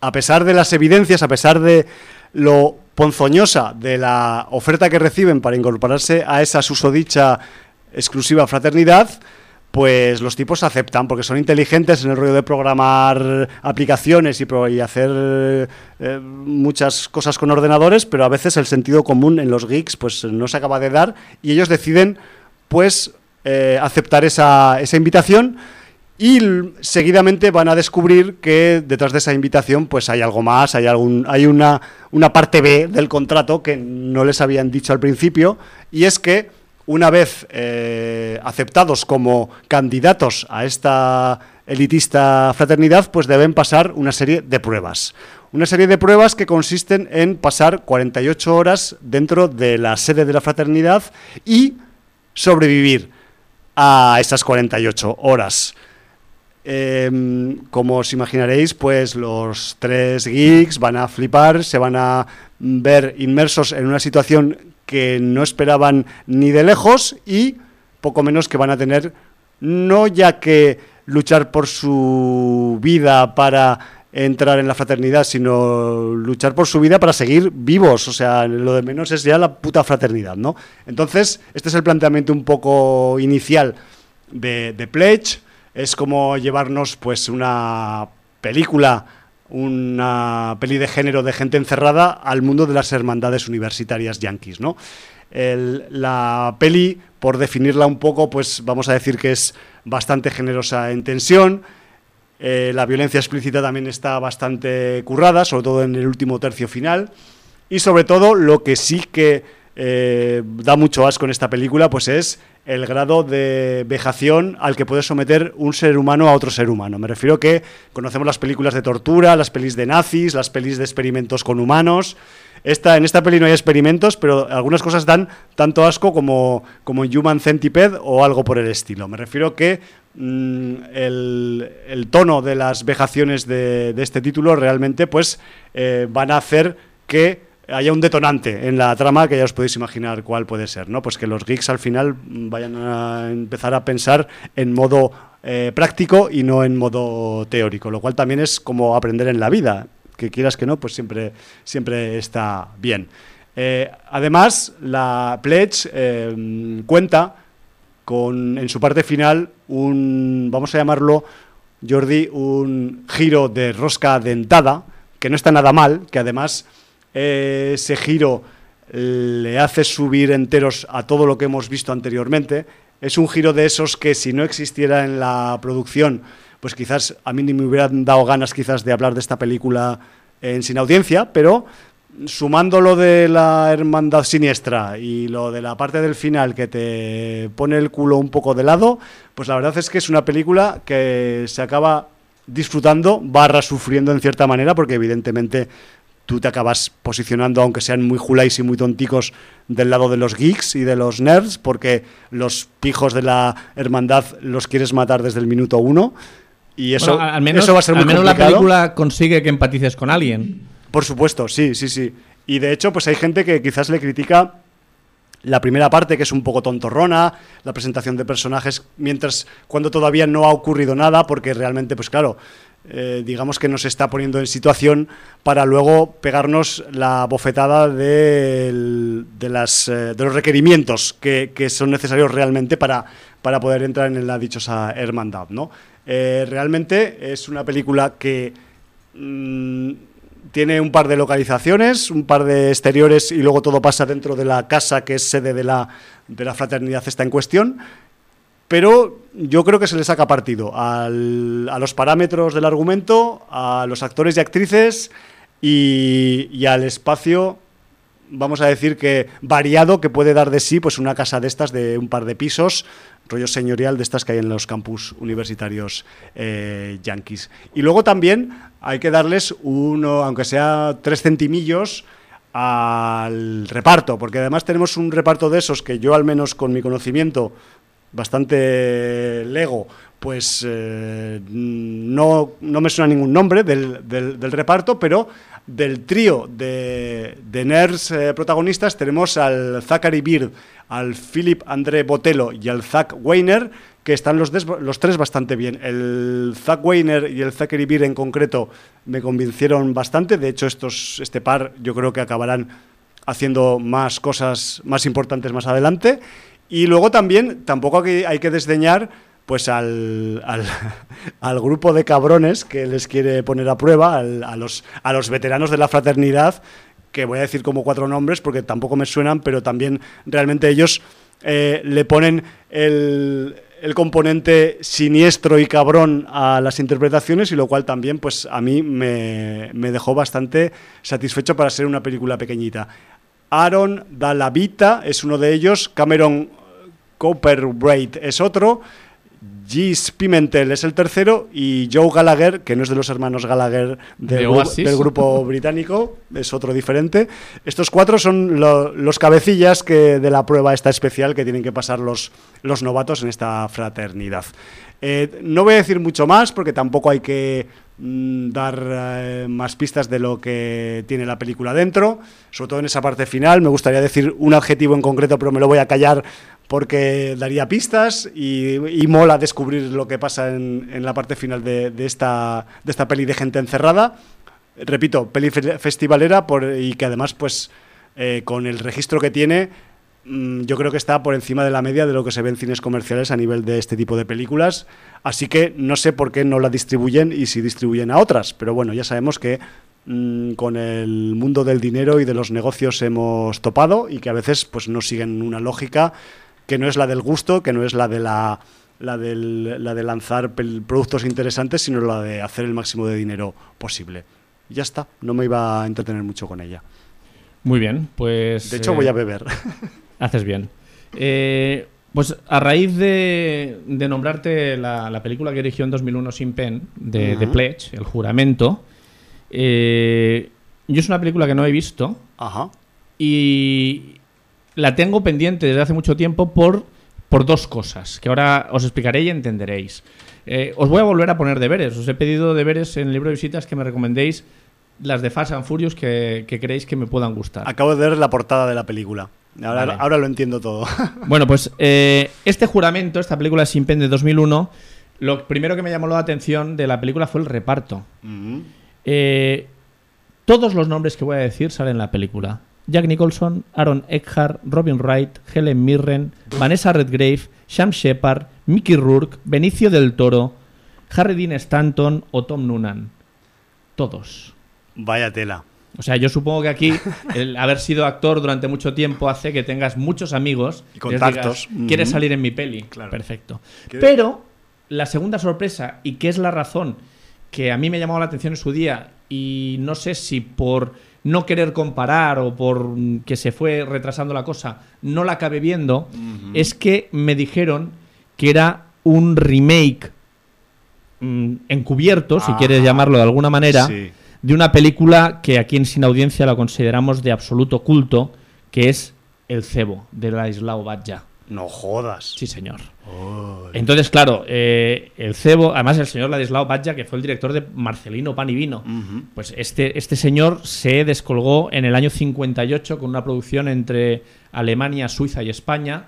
a pesar de las evidencias, a pesar de lo ponzoñosa de la oferta que reciben para incorporarse a esa susodicha exclusiva fraternidad, pues los tipos aceptan porque son inteligentes en el rollo de programar aplicaciones y, hacer eh, muchas cosas con ordenadores, pero a veces el sentido común en los geeks pues no se acaba de dar y ellos deciden pues eh, aceptar esa, esa invitación y seguidamente van a descubrir que detrás de esa invitación pues hay algo más, hay algún hay una, una parte B del contrato que no les habían dicho al principio y es que una vez eh, aceptados como candidatos a esta elitista fraternidad, pues deben pasar una serie de pruebas. Una serie de pruebas que consisten en pasar 48 horas dentro de la sede de la fraternidad y sobrevivir a esas 48 horas. Em, como os imaginaréis, pues los tres geeks van a flipar, se van a ver inmersos en una situación que no esperaban ni de lejos y poco menos que van a tener no ya que luchar por su vida para entrar en la fraternidad, sino luchar por su vida para seguir vivos. O sea, lo de menos es ya la puta fraternidad, ¿no? Entonces, este es el planteamiento un poco inicial de, de Pledge. Es como llevarnos, pues, una película una peli de género de gente encerrada al mundo de las hermandades universitarias yanquis, ¿no? la peli, por definirla un poco, pues vamos a decir que es bastante generosa en tensión. Eh, la violencia explícita también está bastante currada, sobre todo en el último tercio final. Y sobre todo, lo que sí que eh, da mucho asco en esta película, pues es el grado de vejación al que puede someter un ser humano a otro ser humano. Me refiero que conocemos las películas de tortura, las pelis de nazis, las pelis de experimentos con humanos. Esta, en esta peli no hay experimentos, pero algunas cosas dan tanto asco como, como Human Centipede o algo por el estilo. Me refiero que mm, el, tono de las vejaciones de, este título realmente pues, eh, van a hacer que haya un detonante en la trama que ya os podéis imaginar cuál puede ser, ¿no? Pues que los geeks al final vayan a empezar a pensar en modo eh, práctico y no en modo teórico, lo cual también es como aprender en la vida, que quieras que no, pues siempre, siempre está bien. Eh, además, la Pledge eh, cuenta con en su parte final un, vamos a llamarlo, Jordi, un giro de rosca dentada, que no está nada mal, que además ese giro le hace subir enteros a todo lo que hemos visto anteriormente. Es un giro de esos que si no existiera en la producción, pues quizás a mí ni me hubieran dado ganas quizás de hablar de esta película en sin audiencia, pero sumando lo de la hermandad siniestra y lo de la parte del final que te pone el culo un poco de lado, pues la verdad es que es una película que se acaba disfrutando, barra sufriendo en cierta manera, porque evidentemente tú te acabas posicionando, aunque sean muy juláis y muy tonticos, del lado de los geeks y de los nerds, porque los pijos de la hermandad los quieres matar desde el minuto uno. Y eso, al menos, va a ser muy al menos la película consigue que empatices con alguien. Por supuesto, sí, sí, sí. Y de hecho, pues hay gente que quizás le critica la primera parte, que es un poco tontorrona, la presentación de personajes, mientras cuando todavía no ha ocurrido nada, porque realmente, pues claro, eh, digamos que nos está poniendo en situación para luego pegarnos la bofetada de, eh, de los requerimientos que, son necesarios realmente para, para poder entrar en la dichosa hermandad. ¿no? Eh, realmente es una película que mm, tiene un par de localizaciones, un par de exteriores y luego todo pasa dentro de la casa que es sede de la, de la fraternidad esta en cuestión pero yo creo que se le saca partido a los parámetros del argumento, a los actores y actrices y, al espacio, vamos a decir que variado que puede dar de sí pues una casa de estas de un par de pisos, rollo señorial de estas que hay en los campus universitarios eh, yanquis. Y luego también hay que darles uno, aunque sea tres centimillos, al reparto, porque además tenemos un reparto de esos que yo al menos con mi conocimiento bastante lego, pues eh, no, no, me suena ningún nombre del, del, reparto, pero del trío de, de nerds eh, protagonistas tenemos al Zachary Beard, al Philip André Botello y al Zach Weiner, que están los, tres bastante bien. El Zach Weiner y el Zachary Beard en concreto me convencieron bastante, de hecho estos, este par yo creo que acabarán haciendo más cosas más importantes más adelante. Y luego también, tampoco hay que desdeñar pues al, al, grupo de cabrones que les quiere poner a prueba, a, los, a los veteranos de la fraternidad, que voy a decir como cuatro nombres porque tampoco me suenan, pero también realmente ellos eh, le ponen el, el componente siniestro y cabrón a las interpretaciones y lo cual también pues a mí me, me dejó bastante satisfecho para ser una película pequeñita. Aaron Dalavita es uno de ellos, Cameron Copperbraith es otro, Gis Pimentel es el tercero y Joe Gallagher, que no es de los hermanos Gallagher del, grupo británico, es otro diferente. Estos cuatro son los cabecillas que de la prueba esta especial que tienen que pasar los, los novatos en esta fraternidad. Eh, no voy a decir mucho más porque tampoco hay que dar eh, más pistas de lo que tiene la película dentro, sobre todo en esa parte final. Me gustaría decir un adjetivo en concreto, pero me lo voy a callar porque daría pistas y, mola descubrir lo que pasa en, la parte final de, esta, de esta peli de gente encerrada. Repito, peli festivalera y que además, pues, eh, con el registro que tiene, mm, yo creo que está por encima de la media de lo que se ve en cines comerciales a nivel de este tipo de películas. Así que no sé por qué no la distribuyen y si distribuyen a otras. Pero bueno, ya sabemos que mm, con el mundo del dinero y de los negocios hemos topado y que a veces pues no siguen una lógica que no es la del gusto, que no es la de la, la, la de lanzar productos interesantes, sino la de hacer el máximo de dinero posible. ya está, no me iba a entretener mucho con ella. Muy bien, pues... De hecho, voy a eh, beber. Haces bien. Eh, pues a raíz de, nombrarte la, película que dirigió en 2001 Sin Pen, de, The Pledge, El Juramento, eh, yo es una película que no he visto. Ajá. Y, la tengo pendiente desde hace mucho tiempo por, por dos cosas, que ahora os explicaré y entenderéis. Eh, os voy a volver a poner deberes. Os he pedido deberes en el libro de visitas que me recomendéis las de Fast and Furious que, que creéis que me puedan gustar. Acabo de ver la portada de la película. Ahora, ahora lo entiendo todo. Bueno, pues eh, este juramento, esta película Sin Pen de 2001, lo primero que me llamó la atención de la película fue el reparto. Eh, todos los nombres que voy a decir salen en la película. Jack Nicholson, Aaron Eckhart, Robin Wright, Helen Mirren, Vanessa Redgrave, Sam Shepard, Mickey Rourke, Benicio del Toro, Harry Dean Stanton o Tom Noonan. Todos. Vaya tela. O sea, yo supongo que aquí el haber sido actor durante mucho tiempo hace que tengas muchos amigos y contactos. ¿Quieres salir en mi peli? Claro. Perfecto. Pero la segunda sorpresa, y que es la razón que a mí me llamó la atención en su día, y no sé si por no querer comparar o por que se fue retrasando la cosa, no la acabé viendo, es que me dijeron que era un remake mm, encubierto, si quieres llamarlo de alguna manera, de una película que aquí en Sin Audiencia la consideramos de absoluto culto, que es El Cebo, de Laislao Batja. No jodas. Sí, señor. Entonces, claro, eh, el cebo, además el señor Ladislao Batja, que fue el director de Marcelino Pan y Vino, pues este, este señor se descolgó en el año 58 con una producción entre Alemania, Suiza y España,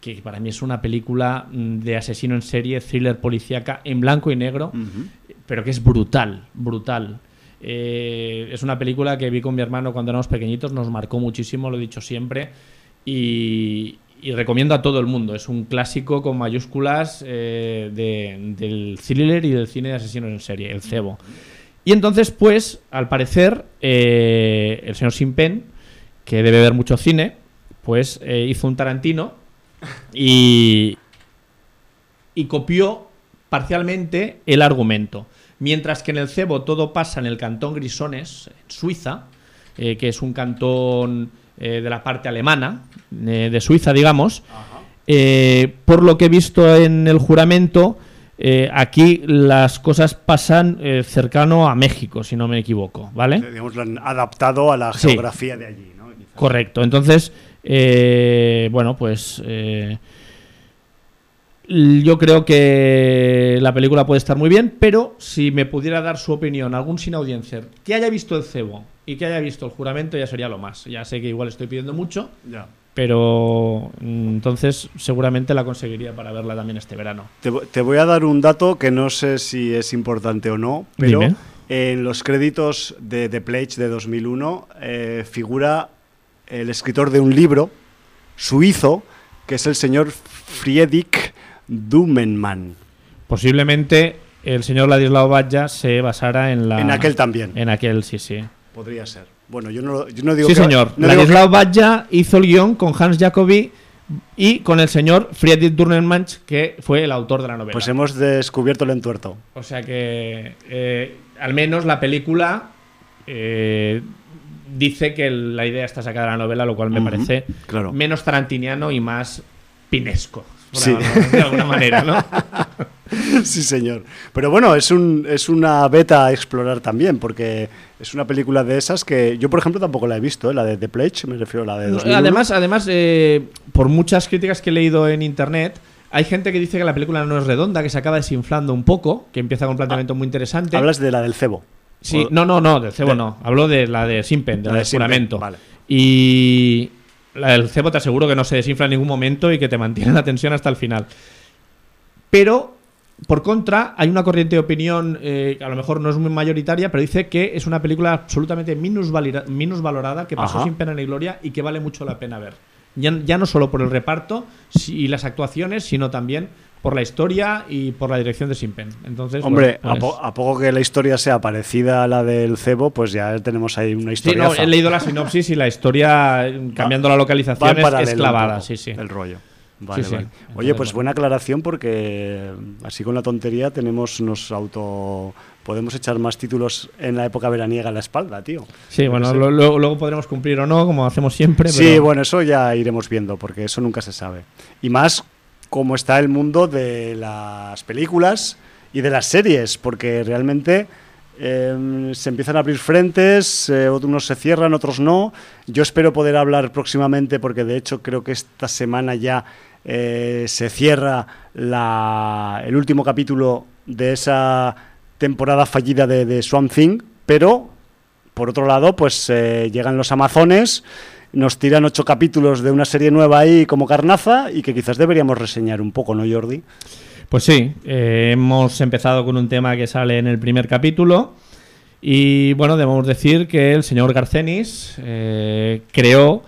que para mí es una película mm, de asesino en serie, thriller policíaca en blanco y negro, pero que es brutal, brutal. Eh, es una película que vi con mi hermano cuando éramos pequeñitos, nos marcó muchísimo, lo he dicho siempre. Y, recomiendo a todo el mundo. Es un clásico con mayúsculas eh, del thriller y del cine de asesinos en serie, el cebo. Y entonces, pues, al parecer, eh, el señor Simpen, que debe ver mucho cine, pues hizo un Tarantino y, y copió parcialmente el argumento. Mientras que en el cebo todo pasa en el cantón Grisones, en Suiza, que es un cantón eh, de la parte alemana, eh, de Suiza, digamos. Eh, por lo que he visto en el juramento, aquí las cosas pasan cercano a México, si no me equivoco, ¿vale? Digamos, lo han adaptado a la geografía de allí, ¿no? Correcto. Entonces, bueno, pues yo creo que la película puede estar muy bien, pero si me pudiera dar su opinión algún sin audiencia que haya visto el cebo y que haya visto el juramento ya sería lo más. Ya sé que igual estoy pidiendo mucho, Ya. pero mm, entonces seguramente la conseguiría para verla también este verano. Te, vo- te voy a dar un dato que no sé si es importante o no, pero Dime. en los créditos de The Pledge de 2001 eh, figura el escritor de un libro suizo, que es el señor Friedrich Dumenman. Posiblemente el señor Ladislao Batlla se basara en la En aquel también. en aquel sí sí. Podría ser. Bueno, yo no, yo no digo Sí, que... señor. no digo que- Ladislao Batlla hizo el guion con Hans Jacobi y con el señor Friedrich Durnenmansch, que fue el autor de la novela. Pues hemos descubierto el entuerto. O sea que eh, al menos la película eh, dice que la idea está sacada de la novela, lo cual me parece claro. menos tarantiniano y más pinesco. Sí. De alguna manera, ¿no? sí, señor. Pero bueno, es, un, es una beta a explorar también, porque es una película de esas que yo, por ejemplo, tampoco la he visto, ¿eh? la de The Pledge, me refiero a la de 2001. Además, además eh, por muchas críticas que he leído en internet, hay gente que dice que la película no es redonda, que se acaba desinflando un poco, que empieza con un planteamiento muy interesante. hablas de la del cebo. Sí, O- no, no, no, del cebo de- no. Hablo de la de Simpen, de la, La de de Simpen, vale. Y la del cebo te aseguro que no se desinfla en ningún momento y que te mantiene la tensión hasta el final. Pero, por contra, hay una corriente de opinión eh, que a lo mejor no es muy mayoritaria, pero dice que es una película absolutamente minusvalorada, que pasó Ajá. sin pena ni gloria y que vale mucho la pena ver. Ya, ya no solo por el reparto y las actuaciones, sino también por la historia y por la dirección de Simpen. Entonces, Hombre, bueno, a, pues- po- a poco que la historia sea parecida a la del cebo, pues ya tenemos ahí una Sí, historia. no, he leído la sinopsis y la historia, cambiando la localización, es- clavada, sí, sí. El rollo. Vale, Sí, sí. vale. Oye, pues buena aclaración porque mm, así con la tontería tenemos nos auto podemos echar más títulos en la época veraniega a la espalda, tío. Sí, bueno, lo- lo- luego podremos cumplir o no, como hacemos siempre. Sí, bueno, eso ya iremos viendo, porque eso nunca se sabe. Y más cómo está el mundo de las películas y de las series, porque realmente eh, se empiezan a abrir frentes, eh, unos se cierran, otros no. Yo espero poder hablar próximamente, porque de hecho creo que esta semana ya eh, se cierra la- el último capítulo de esa temporada fallida de, de Swamp Thing, pero por otro lado, pues eh, llegan los Amazones, nos tiran ocho capítulos de una serie nueva ahí como carnaza y que quizás deberíamos reseñar un poco, ¿no, Jordi? Pues sí, eh, hemos empezado con un tema que sale en el primer capítulo. Y bueno, debemos decir que el señor Garcenis eh, creó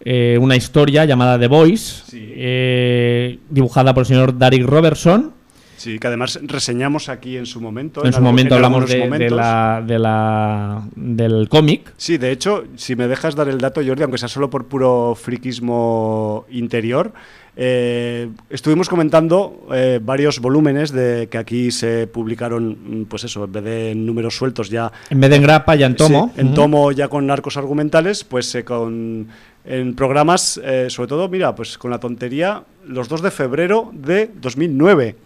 eh, una historia llamada The Voice, dibujada por el señor Derek Robertson. Sí, que además reseñamos aquí en su momento. En su momento hablamos de, la, de la- del cómic. Sí, de hecho, si me dejas dar el dato, Jordi, aunque sea solo por puro friquismo interior, eh, estuvimos comentando eh, varios volúmenes de que aquí se publicaron, mm, pues eso, en vez de en números sueltos ya En vez de en grapa, ya en tomo. Sí, en tomo ya con arcos argumentales, pues eh, con en programas, sobre todo, mira, pues con la tontería, los 2 de febrero de 2009.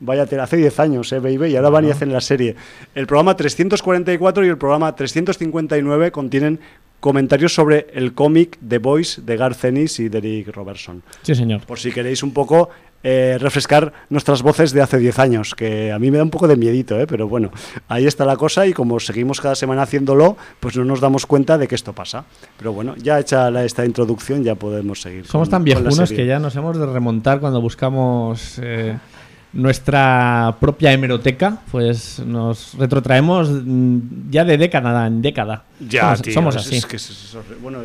Vaya, hace 10 años, eh, baby, y ahora van y hacen la serie. El programa 344 y el programa 359 contienen comentarios sobre el cómic The Boys de Garth Ennis y Derek Robertson. Sí, señor. Por si queréis un poco eh, refrescar nuestras voces de hace 10 años, que a mí me da un poco de miedito, ¿eh? pero bueno, ahí está la cosa y como seguimos cada semana haciéndolo, pues no nos damos cuenta de que esto pasa. Pero bueno, ya hecha la- esta introducción, ya podemos seguir. Somos con- tan viejunos que ya nos hemos de remontar cuando buscamos eh, nuestra propia hemeroteca, pues nos retrotraemos mm, ya de década en década. Ya, somos, tío, somos es- así. es que es- es horrible. bueno,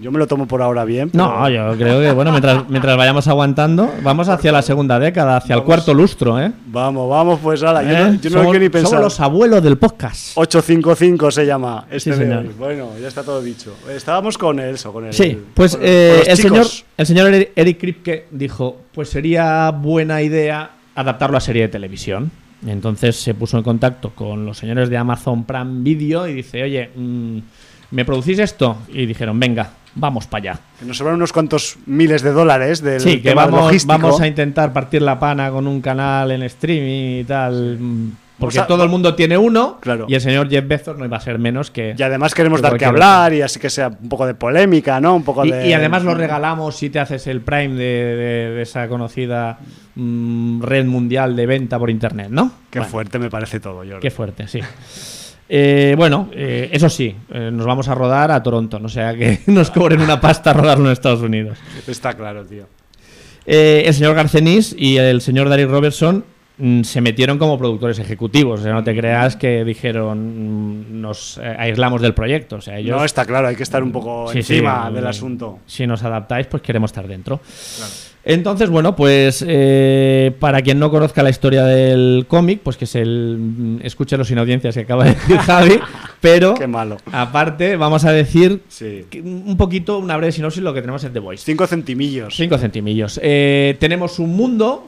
yo me lo tomo por ahora bien. pero- No, yo creo que bueno, mientras, mientras vayamos aguantando, vamos hacia la segunda década, hacia el cuarto lustro, ¿eh? Vamos, vamos, pues ala, yo no, ¿Eh? yo no lo quiero ni pensar. somos los abuelos del podcast. 855 se llama este Sí, señor. Bueno, ya está todo dicho. Estábamos con Elso, con el. Sí, pues con- eh, con el, señor, el señor Eri- Eric Kripke dijo, pues sería buena idea adaptarlo a serie de televisión. Entonces se puso en contacto con los señores de Amazon Prime Video y dice, oye, mm, ¿me producís esto? Y dijeron, venga, vamos para allá. Que nos sobran unos cuantos miles de dólares del Sí, que tema vamos, logístico. vamos a intentar partir la pana con un canal en streaming y tal. Porque todo el mundo tiene uno Claro. y el señor Jeff Bezos no iba a ser menos que... Y además queremos que dar que hablar y así que sea un poco de polémica, ¿no? Un poco Y, de... y además lo regalamos si te haces el Prime de, de- de esa conocida mm, red mundial de venta por internet, ¿no? Qué Bueno, fuerte me parece todo, Jordi. Qué fuerte, sí. Eh, bueno, eh, eso sí, eh, nos vamos a rodar a Toronto, no sea que nos cobren una pasta rodarlo en Estados Unidos. Está claro, tío. El señor Garcenis y el señor Derek Robertson se metieron como productores ejecutivos. O sea, no te creas que dijeron mm, nos eh, aislamos del proyecto. O sea, ellos, No, está claro, hay que estar un poco Sí, encima mm, del asunto. si nos adaptáis, pues queremos estar dentro. Entonces, bueno, pues eh, para quien no conozca la historia del cómic, pues que se el, mm, escuche los sin audiencias que acaba de decir Javi, pero Qué malo. aparte vamos a decir Sí. un poquito, una breve sinopsis lo que tenemos en The Voice. Cinco centimillos. 5 centimillos. Eh, tenemos un mundo,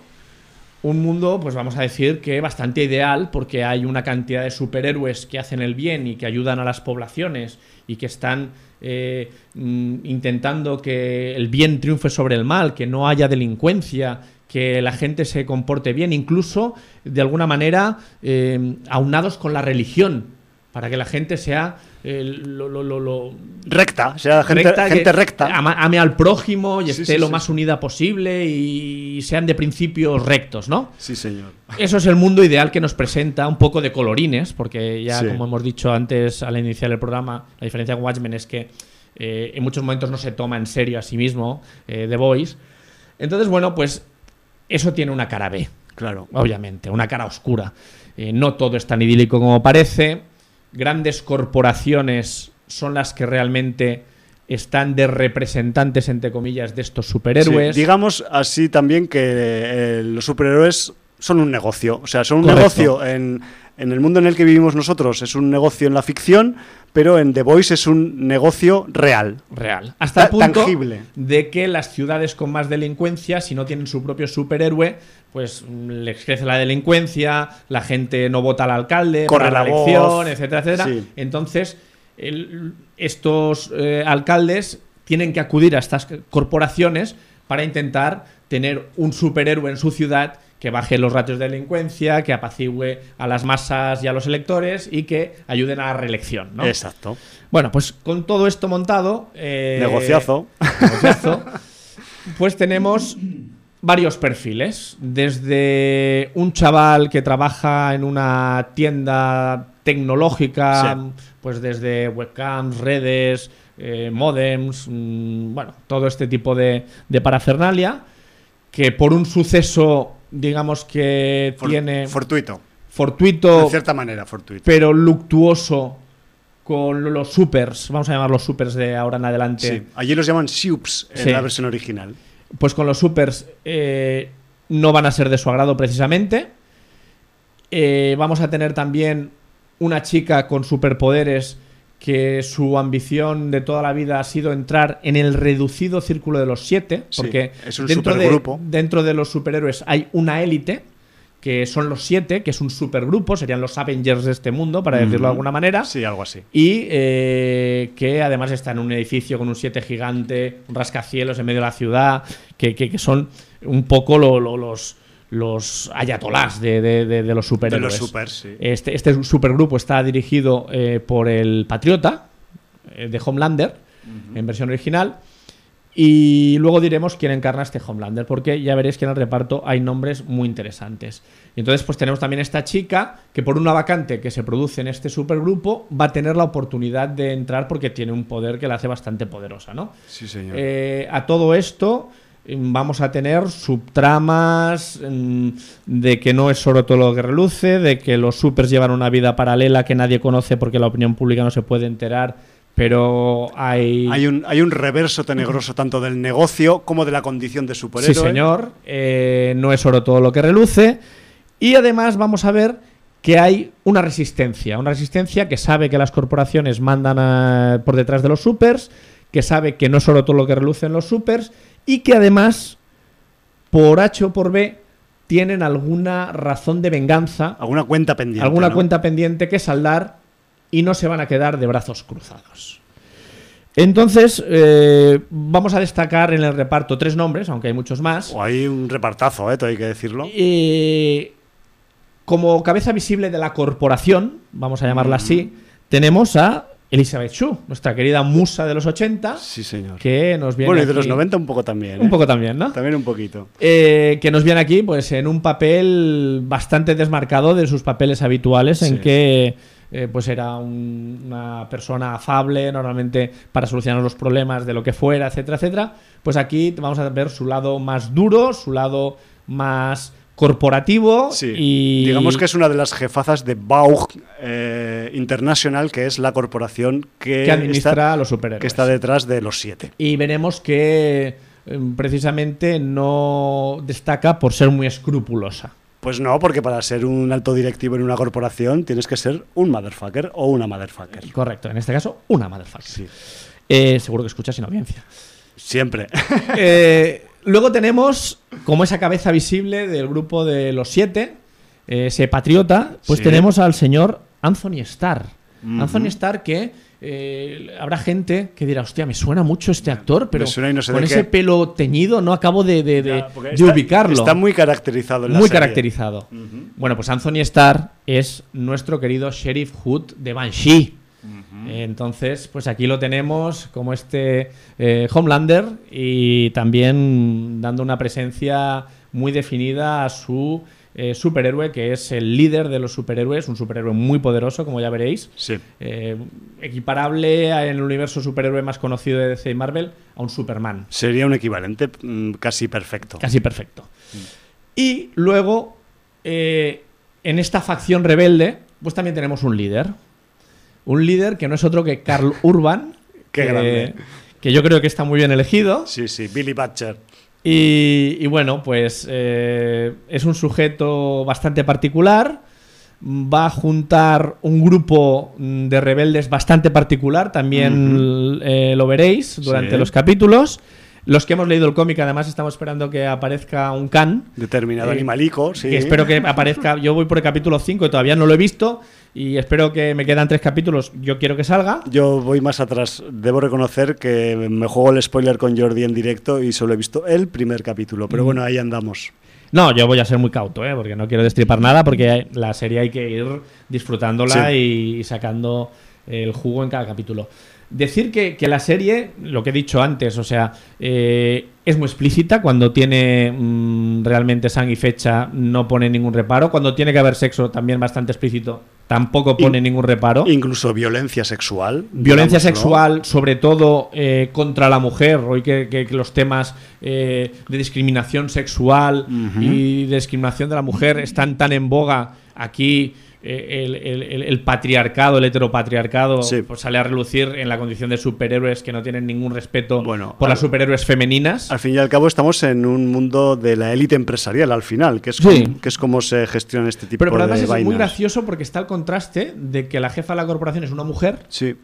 un mundo, pues vamos a decir que bastante ideal, porque hay una cantidad de superhéroes que hacen el bien y que ayudan a las poblaciones y que están eh, mm, intentando que el bien triunfe sobre el mal, que no haya delincuencia, que la gente se comporte bien, incluso de alguna manera eh, aunados con la religión, para que la gente sea eh, lo- lo- lo- lo, Recta, o sea, gente recta, gente que recta. ama- ame al prójimo y Sí, esté sí, lo sí. más unida posible y sean de principios rectos, ¿no? Sí, señor. Eso es el mundo ideal que nos presenta, un poco de colorines, porque ya, Sí. como hemos dicho antes al iniciar el programa, la diferencia con Watchmen es que eh, en muchos momentos no se toma en serio a sí mismo eh, The Voice. Entonces, bueno, pues eso tiene una cara B Claro. obviamente, una cara oscura. Eh, no todo es tan idílico como parece. Grandes corporaciones son las que realmente están de representantes, entre comillas, de estos superhéroes. Sí, digamos así también que eh, los superhéroes son un negocio. O sea, son un Correcto. negocio en, en el mundo en el que vivimos nosotros, es un negocio en la ficción, pero en The Voice es un negocio real. real. Hasta el punto tangible. de que las ciudades con más delincuencia, si no tienen su propio superhéroe, pues mm, les crece la delincuencia, la gente no vota al alcalde, Corre para la, la voz. elección, etcétera, etcétera. Sí. Entonces, el- estos eh, alcaldes tienen que acudir a estas corporaciones para intentar tener un superhéroe en su ciudad que baje los ratios de delincuencia, que apacigüe a las masas y a los electores y que ayuden a la reelección. ¿no? Exacto. Bueno, pues con todo esto montado. eh, Negociazo. negociazo, pues tenemos varios perfiles. Desde un chaval que trabaja en una tienda tecnológica, Sí. pues desde webcams, redes, eh, modems, mm, bueno, todo este tipo de, de parafernalia, que por un suceso, digamos que For- tiene Fortuito. fortuito, De cierta manera, fortuito. pero luctuoso con los supers, vamos a llamar los supers de ahora en adelante. Sí. Allí los llaman Supes en Sí. la versión original. Pues con los supers eh, no van a ser de su agrado precisamente. Eh, vamos a tener también una chica con superpoderes que su ambición de toda la vida ha sido entrar en el reducido círculo de los siete, Sí, porque es un dentro, de, supergrupo. dentro de los superhéroes hay una élite, que son los siete, que es un supergrupo, serían los Avengers de este mundo, para decirlo de Mm, alguna manera. Sí, algo así. Y eh, que además está en un edificio con un 7 gigante, un rascacielos en medio de la ciudad, que, que- que son un poco lo- lo- los, los ayatolás de, de- de- de los De los superhéroes. supers, sí. Este, este supergrupo está dirigido eh, por el Patriota, eh, de Homelander, en versión original. Y luego diremos quién encarna este Homelander, porque ya veréis que en el reparto hay nombres muy interesantes. Y entonces, pues tenemos también esta chica que por una vacante que se produce en este supergrupo va a tener la oportunidad de entrar porque tiene un poder que la hace bastante poderosa, ¿no? Sí, señor. Eh, a todo esto vamos a tener subtramas mm, de que no es solo todo lo que reluce, de que los supers llevan una vida paralela que nadie conoce porque la opinión pública no se puede enterar, pero hay... Hay un, hay un reverso tenebroso tanto del negocio como de la condición de Sí, superhéroe. señor, eh, no es oro todo lo que reluce. Y además vamos a ver que hay una resistencia, una resistencia que sabe que las corporaciones mandan a- por detrás de los supers, que sabe que no es oro todo lo que reluce en los supers y que además, por H o por B, tienen alguna razón de venganza, Alguna cuenta pendiente. alguna ¿no? cuenta pendiente que saldar y no se van a quedar de brazos cruzados. Entonces, eh, vamos a destacar en el reparto tres nombres, aunque hay muchos más. O hay un repartazo, ¿eh? Hay que decirlo. Eh, como cabeza visible de la corporación, vamos a llamarla así, tenemos a Elizabeth Shue, nuestra querida musa de los 80. Sí, señor. Que nos viene. Bueno, y de los 90 un poco también. Un ¿eh? poco también, ¿no? También un poquito. Eh, que nos viene aquí, pues, en un papel bastante desmarcado de sus papeles habituales, en que. eh, pues era un- una persona afable, normalmente para solucionar los problemas de lo que fuera, etcétera, etcétera. Pues aquí vamos a ver su lado más duro, su lado más corporativo Sí. y Digamos que es una de las jefazas de Baug eh, International, que es la corporación que, que administra está, a los superhéroes. que está detrás de los siete. Y veremos que eh, precisamente no destaca por ser muy escrupulosa. Pues no, porque para ser un alto directivo en una corporación tienes que ser un motherfucker o una motherfucker. Correcto, en este caso, una motherfucker. Sí. Eh, seguro que escucha sin audiencia. Siempre. Eh, luego tenemos como esa cabeza visible del grupo de los siete, eh, ese patriota, pues Sí. tenemos al señor Anthony Starr. Anthony Starr que eh, habrá gente que dirá, hostia, me suena mucho este actor, pero no sé con ese qué". pelo teñido no acabo de, de- de- Ya, porque de está- ubicarlo. Está muy caracterizado en la muy serie. caracterizado. Bueno, pues Anthony Starr es nuestro querido Sheriff Hood de Banshee. Entonces, pues aquí lo tenemos como este eh, Homelander y también dando una presencia muy definida a su eh, superhéroe, que es el líder de los superhéroes, un superhéroe muy poderoso, como ya veréis. Sí. Eh, equiparable a- en el universo superhéroe más conocido de DC y Marvel a un Superman. Sería un equivalente mm, casi perfecto. Casi perfecto. Y luego, en esta facción rebelde, pues también tenemos un líder. Un líder que no es otro que Carl Urban. Qué que, grande. que yo creo que está muy bien elegido. Sí, sí, Billy Butcher. Y, y bueno, pues eh, es un sujeto bastante particular. Va a juntar un grupo de rebeldes bastante particular. También eh, lo veréis durante Sí. los capítulos. Los que hemos leído el cómic, además, estamos esperando que aparezca un Khan. Determinado Eh, animalico, sí. Que espero que aparezca. Yo voy por el capítulo 5 y todavía no lo he visto. Y espero que me quedan tres capítulos. Yo quiero que salga. Yo voy más atrás. Debo reconocer que me juego el spoiler con Jordi en directo y solo he visto el primer capítulo. Mm. Pero bueno, ahí andamos. No, yo voy a ser muy cauto, ¿eh? porque no quiero destripar nada, porque la serie hay que ir disfrutándola Sí. y, sacando el jugo en cada capítulo. Decir que, que la serie, lo que he dicho antes, o sea, eh, es muy explícita. Cuando tiene mm, realmente sangre y fecha, no pone ningún reparo. Cuando tiene que haber sexo, también bastante explícito, tampoco pone In- ningún reparo. Incluso violencia sexual. Violencia digamos, ¿no? sexual, sobre todo eh, contra la mujer, hoy que, que- que los temas eh, de discriminación sexual y de discriminación de la mujer están tan en boga aquí. El, el- el- el patriarcado, el heteropatriarcado, Sí. pues sale a relucir en la condición de superhéroes que no tienen ningún respeto Bueno, por al- las superhéroes femeninas. Al fin y al cabo estamos en un mundo de la élite empresarial al final, que es, Sí. como, que es como se gestiona este tipo Pero, pero además de es muy gracioso porque está el contraste de que la jefa de la corporación es una mujer Sí.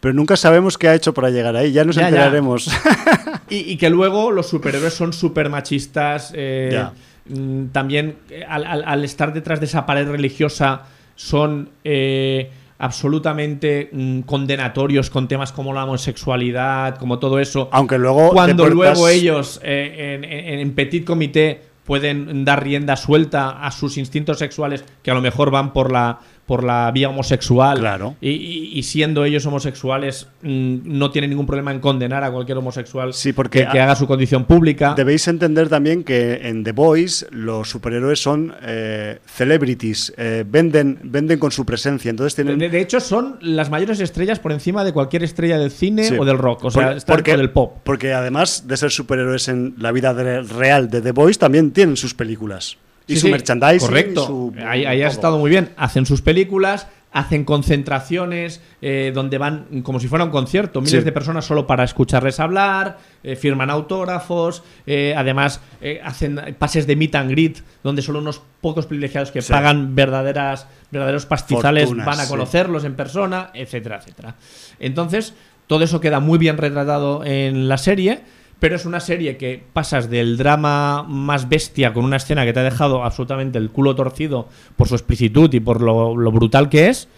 Pero nunca sabemos qué ha hecho para llegar ahí. Ya nos Ya, ya. enteraremos. Y, y que luego los superhéroes son súper machistas. eh, Ya. Mm, También eh, al, al- al estar detrás de esa pared religiosa son eh, absolutamente mm, condenatorios con temas como la homosexualidad, como todo eso. Aunque luego. Cuando luego ellos eh, en, en- en petit comité pueden dar rienda suelta a sus instintos sexuales que a lo mejor van por la por la vía homosexual Claro. y, y- y siendo ellos homosexuales mm, no tienen ningún problema en condenar a cualquier homosexual Sí, porque que, haga su condición pública Debéis entender también que en The Boys los superhéroes son eh, celebrities, eh, venden, venden con su presencia, entonces tienen... de, de hecho son las mayores estrellas por encima de cualquier estrella del cine Sí. o del rock o sea Por- están porque, por el pop Porque además de ser superhéroes en la vida real de The Boys, también tienen sus películas. Y Sí, su sí, merchandising. Correcto. su- ahí ahí ha estado muy bien. Hacen sus películas, hacen concentraciones eh, donde van como si fuera un concierto, miles Sí. de personas solo para escucharles hablar, eh, firman autógrafos, eh, además eh, hacen pases de meet and greet donde solo unos pocos privilegiados que Sí. pagan verdaderas verdaderos pastizales Fortunas, van a sí. conocerlos en persona, etcétera, etcétera. Entonces, todo eso queda muy bien retratado en la serie. Pero es una serie que pasas del drama más bestia con una escena que te ha dejado absolutamente el culo torcido por su explicitud y por lo, lo brutal que es,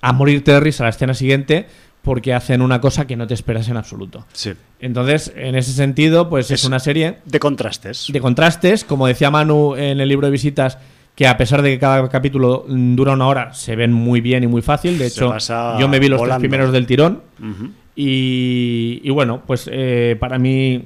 a morirte de risa la escena siguiente porque hacen una cosa que no te esperas en absoluto. Sí. Entonces, en ese sentido, pues es, Es- una serie De contrastes. de contrastes, como decía Manu en el libro de visitas, que a pesar de que cada capítulo dura una hora, se ven muy bien y muy fácil. De hecho, yo me vi los tres volando. primeros del tirón. Y, y bueno, pues eh, para mí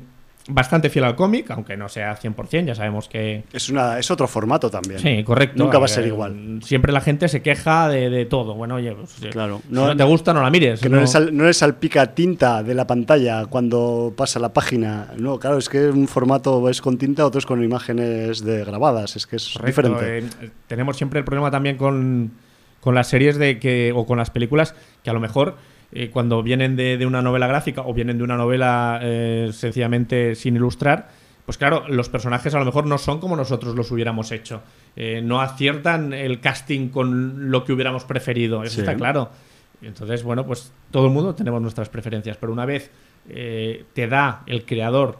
bastante fiel al cómic, aunque no sea 100%, ya sabemos que... Es, una, es otro formato también. Sí, correcto. Nunca va a Eh, ser igual. Siempre la gente se queja de, de todo. Bueno, oye, pues, eh, Claro. si No- no, te gusta, no la mires. Que no, le no le salpica tinta de la pantalla cuando pasa la página. No, claro, es que un formato es con tinta, otro es con imágenes de grabadas. Es que es Correcto, diferente. eh, tenemos siempre el problema también con, con las series de que o con las películas que a lo mejor eh, cuando vienen de, de una novela gráfica o vienen de una novela eh, sencillamente sin ilustrar, pues claro, los personajes a lo mejor no son como nosotros los hubiéramos hecho. Eh, no aciertan el casting con lo que hubiéramos preferido. Eso Sí. está claro. Entonces, bueno, pues todo el mundo tenemos nuestras preferencias, pero una vez te da el creador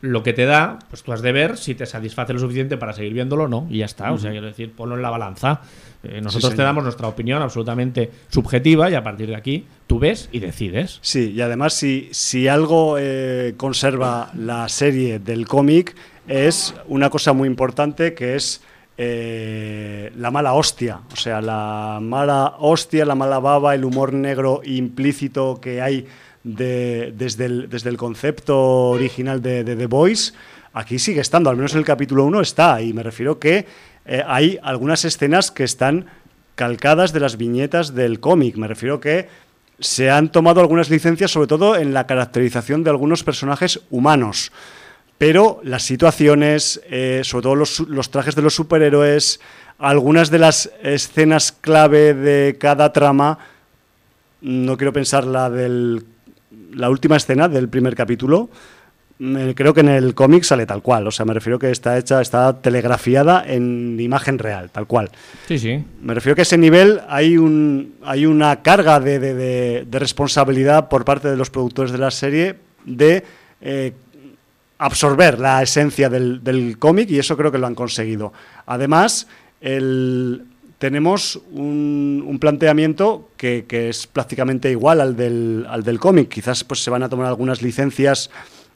lo que te da, pues tú has de ver si te satisface lo suficiente para seguir viéndolo o no, y ya está. O sea, quiero decir, ponlo en la balanza. Eh, nosotros te damos nuestra opinión absolutamente subjetiva y a partir de aquí tú ves y decides. Sí, y además si, si algo eh, conserva la serie del cómic es una cosa muy importante que es eh, la mala hostia, o sea, la mala hostia, la mala baba, el humor negro implícito que hay de- desde, el, concepto original de, The Voice, aquí sigue estando, al menos en el capítulo 1 está, y me refiero que eh, hay algunas escenas que están calcadas de las viñetas del cómic, me refiero que se han tomado algunas licencias, sobre todo en la caracterización de algunos personajes humanos. Pero las situaciones, eh, sobre todo los trajes de los superhéroes, algunas de las escenas clave de cada trama, no quiero pensar la del la última escena del primer capítulo, me- creo que en el cómic sale tal cual, o sea, me refiero que está hecha, está telegrafiada en imagen real, tal cual. Sí, sí. Me refiero que a ese nivel hay, un, hay una carga de, de- de- de responsabilidad por parte de los productores de la serie de eh, absorber la esencia del, del cómic y eso creo que lo han conseguido. Además, el- tenemos un, un planteamiento que, que es prácticamente igual al del, al del cómic. Quizás pues, se van a tomar algunas licencias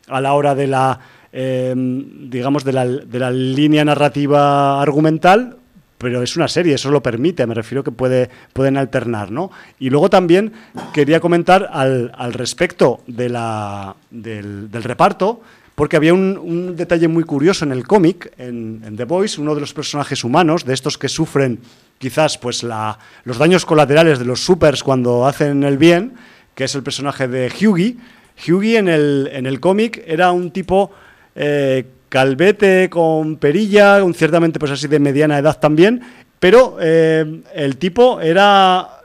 a la hora de la, eh, digamos, de la, de la línea narrativa argumental, pero es una serie, eso lo permite, me refiero que puede, pueden alternar, ¿no? Y luego también quería comentar al, al respecto de la, del, del reparto, porque había un, un detalle muy curioso en el cómic, en, en The Voice, uno de los personajes humanos, de estos que sufren quizás pues la, los daños colaterales de los supers cuando hacen el bien, que es el personaje de Hughie. Hughie en el, en el cómic era un tipo eh, calvete con perilla, un ciertamente pues así de mediana edad también, pero eh, el tipo era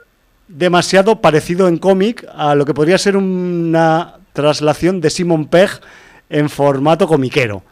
demasiado parecido en cómic a lo que podría ser una traslación de Simon Pegg en formato comiquero.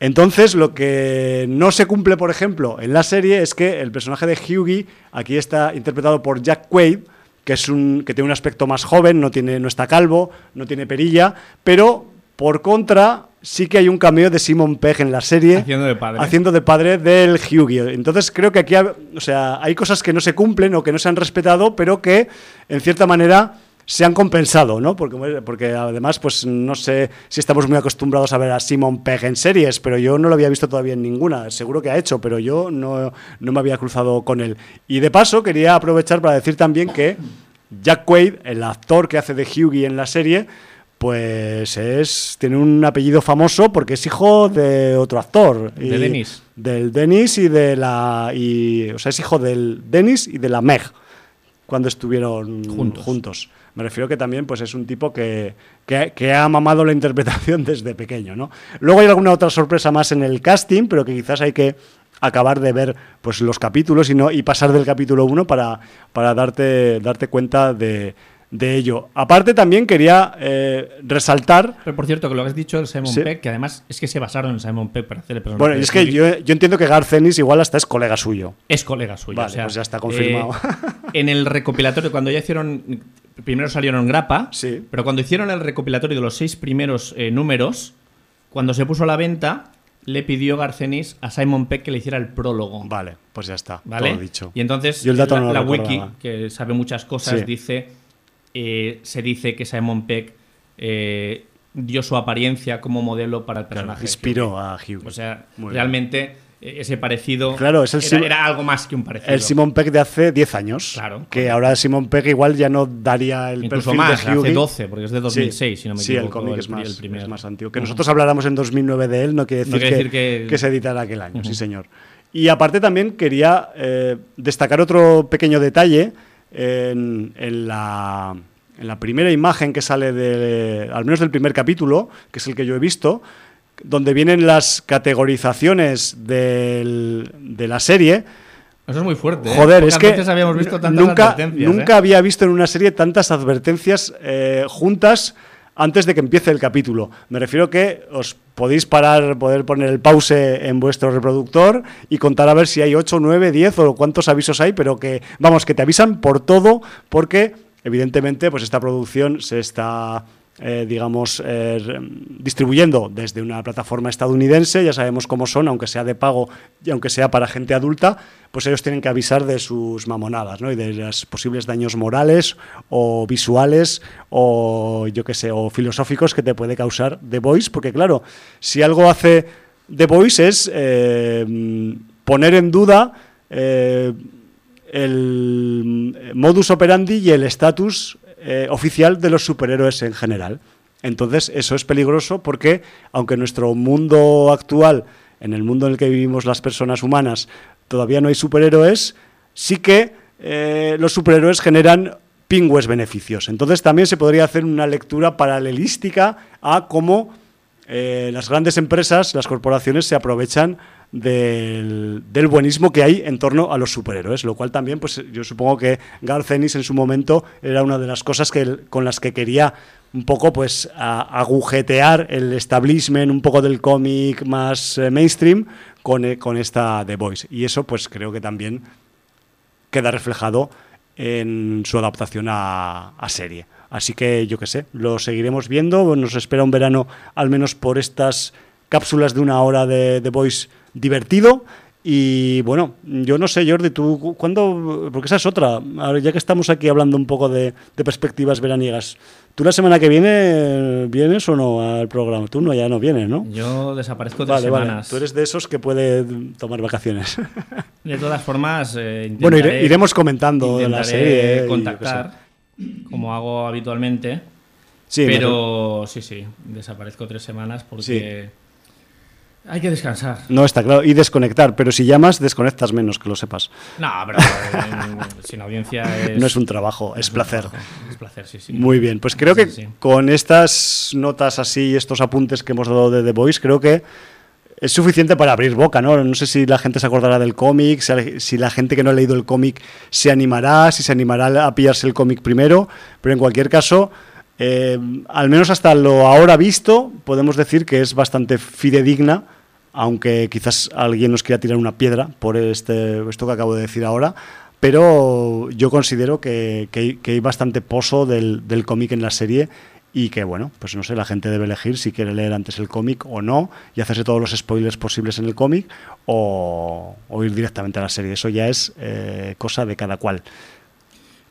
Entonces, lo que no se cumple, por ejemplo, en la serie es que el personaje de Hughie aquí está interpretado por Jack Quaid, que es un que tiene un aspecto más joven, no tiene no está calvo, no tiene perilla, pero por contra sí que hay un cameo de Simon Pegg en la serie Haciendo de padre. haciendo de padre del Hughie. Entonces creo que aquí ha- o sea, hay cosas que no se cumplen o que no se han respetado, pero que en cierta manera se han compensado, ¿no? Porque, porque además, pues no sé si estamos muy acostumbrados a ver a Simon Pegg en series, pero yo no lo había visto todavía en ninguna. Seguro que ha hecho, pero yo no, no me había cruzado con él. Y de paso, quería aprovechar para decir también que Jack Quaid, el actor que hace de Hughie en la serie, pues es tiene un apellido famoso porque es hijo de otro actor. De Dennis. Del Dennis y de la. Y, o sea, es hijo del Dennis y de la Meg cuando estuvieron Juntos. juntos. Me refiero que también pues, es un tipo que, que- que ha mamado la interpretación desde pequeño. ¿no? Luego hay alguna otra sorpresa más en el casting, pero que quizás hay que acabar de ver pues, los capítulos y, no, y pasar del capítulo 1 para, para darte, darte cuenta de, de ello. Aparte también quería eh, resaltar Pero por cierto, que lo has dicho del Simon Sí. Pegg, que además es que se basaron en Simon Pegg para hacer el personaje. Bueno, es que yo, yo entiendo que Garcenis igual hasta es colega suyo. Es colega suyo. Vale, o sea, pues ya está confirmado. eh, en el recopilatorio, cuando ya hicieron. Primero salieron grapa, Sí. pero cuando hicieron el recopilatorio de los seis primeros eh, números, cuando se puso a la venta, le pidió Garcenis a Simon Peck que le hiciera el prólogo. Vale, pues ya está, ¿Vale? todo dicho. Y entonces Yo el dato la, no la wiki, que sabe muchas cosas, Sí. dice eh, se dice que Simon Peck eh, dio su apariencia como modelo para el personaje. Inspiró a Hugh. O sea, Muy bien. Realmente ese parecido claro, es el era, era algo más que un parecido. El Simon Peck de hace 10 años. Claro, Que ahora Simon Peck igual ya no daría el Incluso perfil más, de hace Hughie. 12, porque es de 2006, sí, si no me sí, equivoco. el cómic es más, el primer. es más antiguo. Que nosotros habláramos en 2009 de él no quiere decir, No quiere que, decir que- que se editara aquel año, sí señor. Y aparte también quería eh, destacar otro pequeño detalle en, en la, en la primera imagen que sale, de, al menos del primer capítulo, que es el que yo he visto, donde vienen las categorizaciones del- de la serie. Eso es muy fuerte. ¿eh? Joder, es que veces habíamos visto tantas nunca, advertencias, ¿eh? nunca había visto en una serie tantas advertencias eh, juntas antes de que empiece el capítulo. Me refiero que os podéis parar, poder poner el pause en vuestro reproductor y contar a ver si hay 8, 9, 10 o cuántos avisos hay, pero que, vamos, que te avisan por todo porque, evidentemente, pues esta producción se está eh, digamos, eh, distribuyendo desde una plataforma estadounidense, ya sabemos cómo son, aunque sea de pago y aunque sea para gente adulta, pues ellos tienen que avisar de sus mamonadas, ¿no? Y de los posibles daños morales o visuales o, yo qué sé, o filosóficos que te puede causar The Voice, porque claro, si algo hace The Voice es eh, poner en duda... eh, el modus operandi y el estatus eh, oficial de los superhéroes en general. Entonces, eso es peligroso porque, aunque nuestro mundo actual, en el mundo en el que vivimos las personas humanas, todavía no hay superhéroes, sí que eh, los superhéroes generan pingües beneficios. Entonces, también se podría hacer una lectura paralelística a cómo eh, las grandes empresas, las corporaciones se aprovechan del, buenismo que hay en torno a los superhéroes, lo cual también, pues yo supongo que Garth Ennis en su momento era una de las cosas que, con las que quería un poco pues agujetear el establishment un poco del cómic más eh, mainstream con, eh, con esta The Voice. Y eso pues creo que también queda reflejado en su adaptación a, a serie. Así que yo qué sé, lo seguiremos viendo. Nos espera un verano, al menos por estas cápsulas de una hora de The Voice divertido. Y bueno, yo no sé, Jordi, tú cu- cuándo, porque esa es otra, Ahora, ya que estamos aquí hablando un poco de, de perspectivas veraniegas, ¿tú la semana que viene vienes o no al programa? Tú no, ya no vienes, ¿no? Yo desaparezco tres Vale, vale, semanas. tú eres de esos que puede tomar vacaciones. De todas formas, eh, bueno, ire- iremos comentando de la serie. eh, contactar, como hago habitualmente. Sí, pero sí, sí, desaparezco tres semanas porque hay que descansar. No, está claro. Y desconectar, pero si llamas, desconectas menos, que lo sepas. No, pero sin audiencia es... No es un trabajo, es placer. trabajo, Es placer, sí, sí. Muy bien, pues creo que Sí, con estas notas así, estos apuntes que hemos dado de The Voice, creo que es suficiente para abrir boca, ¿no? No sé si la gente se acordará del cómic, si si la gente que no ha leído el cómic se animará, si se animará a pillarse el cómic primero, pero en cualquier caso, eh, al menos hasta lo ahora visto, podemos decir que es bastante fidedigna, aunque quizás alguien nos quiera tirar una piedra por este, esto que acabo de decir ahora, pero yo considero que, que hay, que hay bastante pozo del, del cómic en la serie y que, bueno, pues no sé, la gente debe elegir si quiere leer antes el cómic o no y hacerse todos los spoilers posibles en el cómic o, o ir directamente a la serie. Eso ya es eh, cosa de cada cual.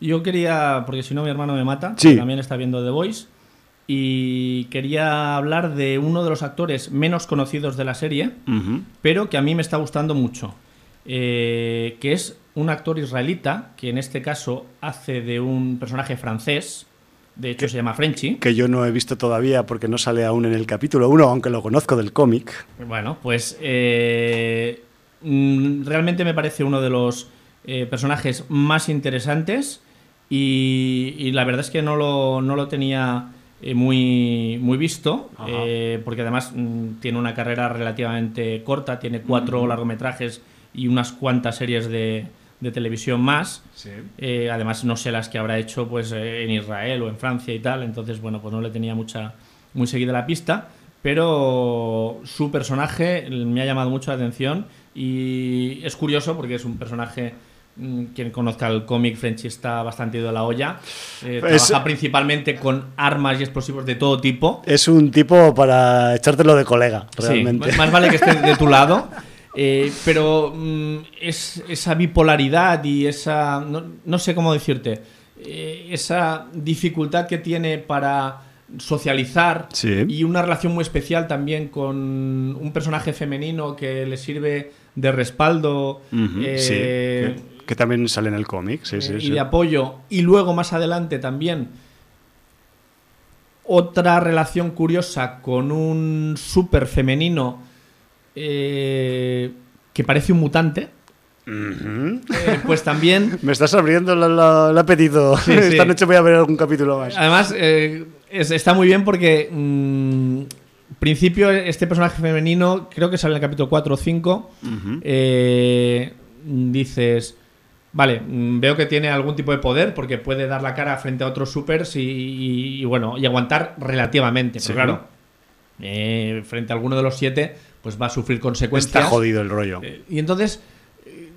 Yo quería, porque si no mi hermano me mata, Sí. también está viendo The Voice, y quería hablar de uno de los actores menos conocidos de la serie, pero que a mí me está gustando mucho, eh, que es un actor israelita, que en este caso hace de un personaje francés, de hecho se llama Frenchy. Que yo no he visto todavía porque no sale aún en el capítulo 1, aunque lo conozco del cómic. Bueno, pues eh, mm, realmente me parece uno de los eh, personajes más interesantes y, y la verdad es que no lo, no lo tenía muy, muy visto, eh, porque además mm, tiene una carrera relativamente corta, tiene cuatro largometrajes y unas cuantas series de, de televisión más. Eh, además, no sé las que habrá hecho pues eh, en Israel o en Francia y tal. Entonces, bueno, pues no le tenía mucha muy seguida la pista. Pero su personaje me ha llamado mucho la atención y es curioso porque es un personaje quien conozca el cómic Frenchy está bastante ido a la olla. Eh, Es- trabaja principalmente con armas y explosivos de todo tipo. Es un tipo para echártelo de colega, realmente. más- más vale que esté de tu lado. Eh, pero mm, es, esa bipolaridad y esa. No, no sé cómo decirte. eh, esa dificultad que tiene para socializar Sí. y una relación muy especial también con un personaje femenino que le sirve de respaldo sí, que, también sale en el cómic, sí, sí, y sí. de apoyo. Y luego más adelante también otra relación curiosa con un súper femenino eh, que parece un mutante. Eh, pues también Me estás abriendo la- la- el apetito. Sí, sí. Esta noche voy a ver algún capítulo más. Además, eh, es- está muy bien porque. mm, principio, este personaje femenino, creo que sale en el capítulo 4 o 5. Ujú. eh, dices. Vale, mm, veo que tiene algún tipo de poder porque puede dar la cara frente a otros supers y, y- y bueno, y aguantar relativamente. Sí. Pero claro, eh, frente a alguno de los siete, pues va a sufrir consecuencias. Está jodido el rollo. Eh, y entonces, eh,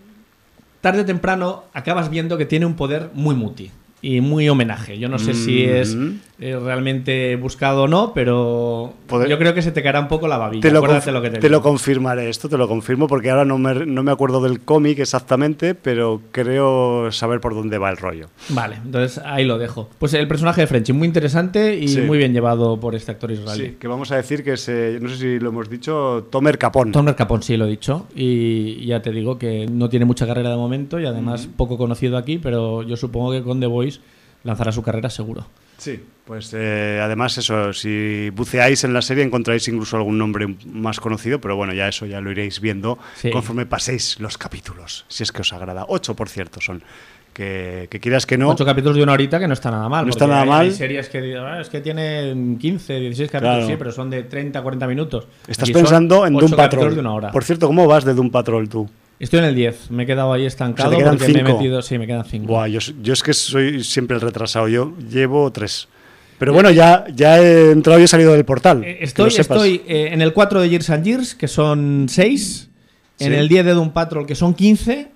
tarde o temprano, acabas viendo que tiene un poder muy muti y muy homenaje. Yo no sé si es. Eh, realmente buscado o no, pero Poder- yo creo que se te caerá un poco la babilla. Te lo, Acuérdate conf- lo que te, te digo. lo confirmaré, esto te lo confirmo, porque ahora no me, no me acuerdo del cómic exactamente, pero creo saber por dónde va el rollo. Vale, entonces ahí lo dejo. Pues el personaje de Frenchy, muy interesante y Sí. muy bien llevado por este actor israelí. Sí, que vamos a decir que se, no sé si lo hemos dicho, Tomer Capón. Tomer Capón, sí, lo he dicho. Y ya te digo que no tiene mucha carrera de momento y además poco conocido aquí, pero yo supongo que con The Voice lanzará su carrera seguro. Sí, pues eh, además eso, si buceáis en la serie encontráis incluso algún nombre más conocido, pero bueno, ya eso ya lo iréis viendo Sí. conforme paséis los capítulos, si es que os agrada. Ocho, por cierto, son. Que, que quieras que no, Ocho capítulos de una horita que no está nada mal. No está nada hay- mal. Hay series que, ah, es que tienen 15, 16 capítulos, Claro. sí, pero son de 30, 40 minutos. estás Aquí pensando en Doom Patrol. de una hora. Por cierto, ¿cómo vas de Doom Patrol tú? Estoy en el 10, me he quedado ahí estancado te quedan porque me he cinco. metido. Sí, me quedan 5. Buah, yo, yo es que soy siempre el retrasado, yo llevo tres. Pero bueno, ya, ya he entrado y he salido del portal. que Estoy, estoy eh, en el 4 de Years and Years, que son 6. En Sí. el 10 de Doom Patrol, que son 15.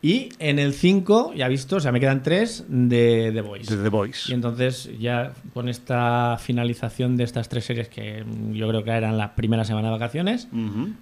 Y en el 5, ya visto, o sea, me quedan 3 de The Voice. De The Voice. Y entonces, ya con esta finalización de estas tres series, que yo creo que eran la primera semana de vacaciones,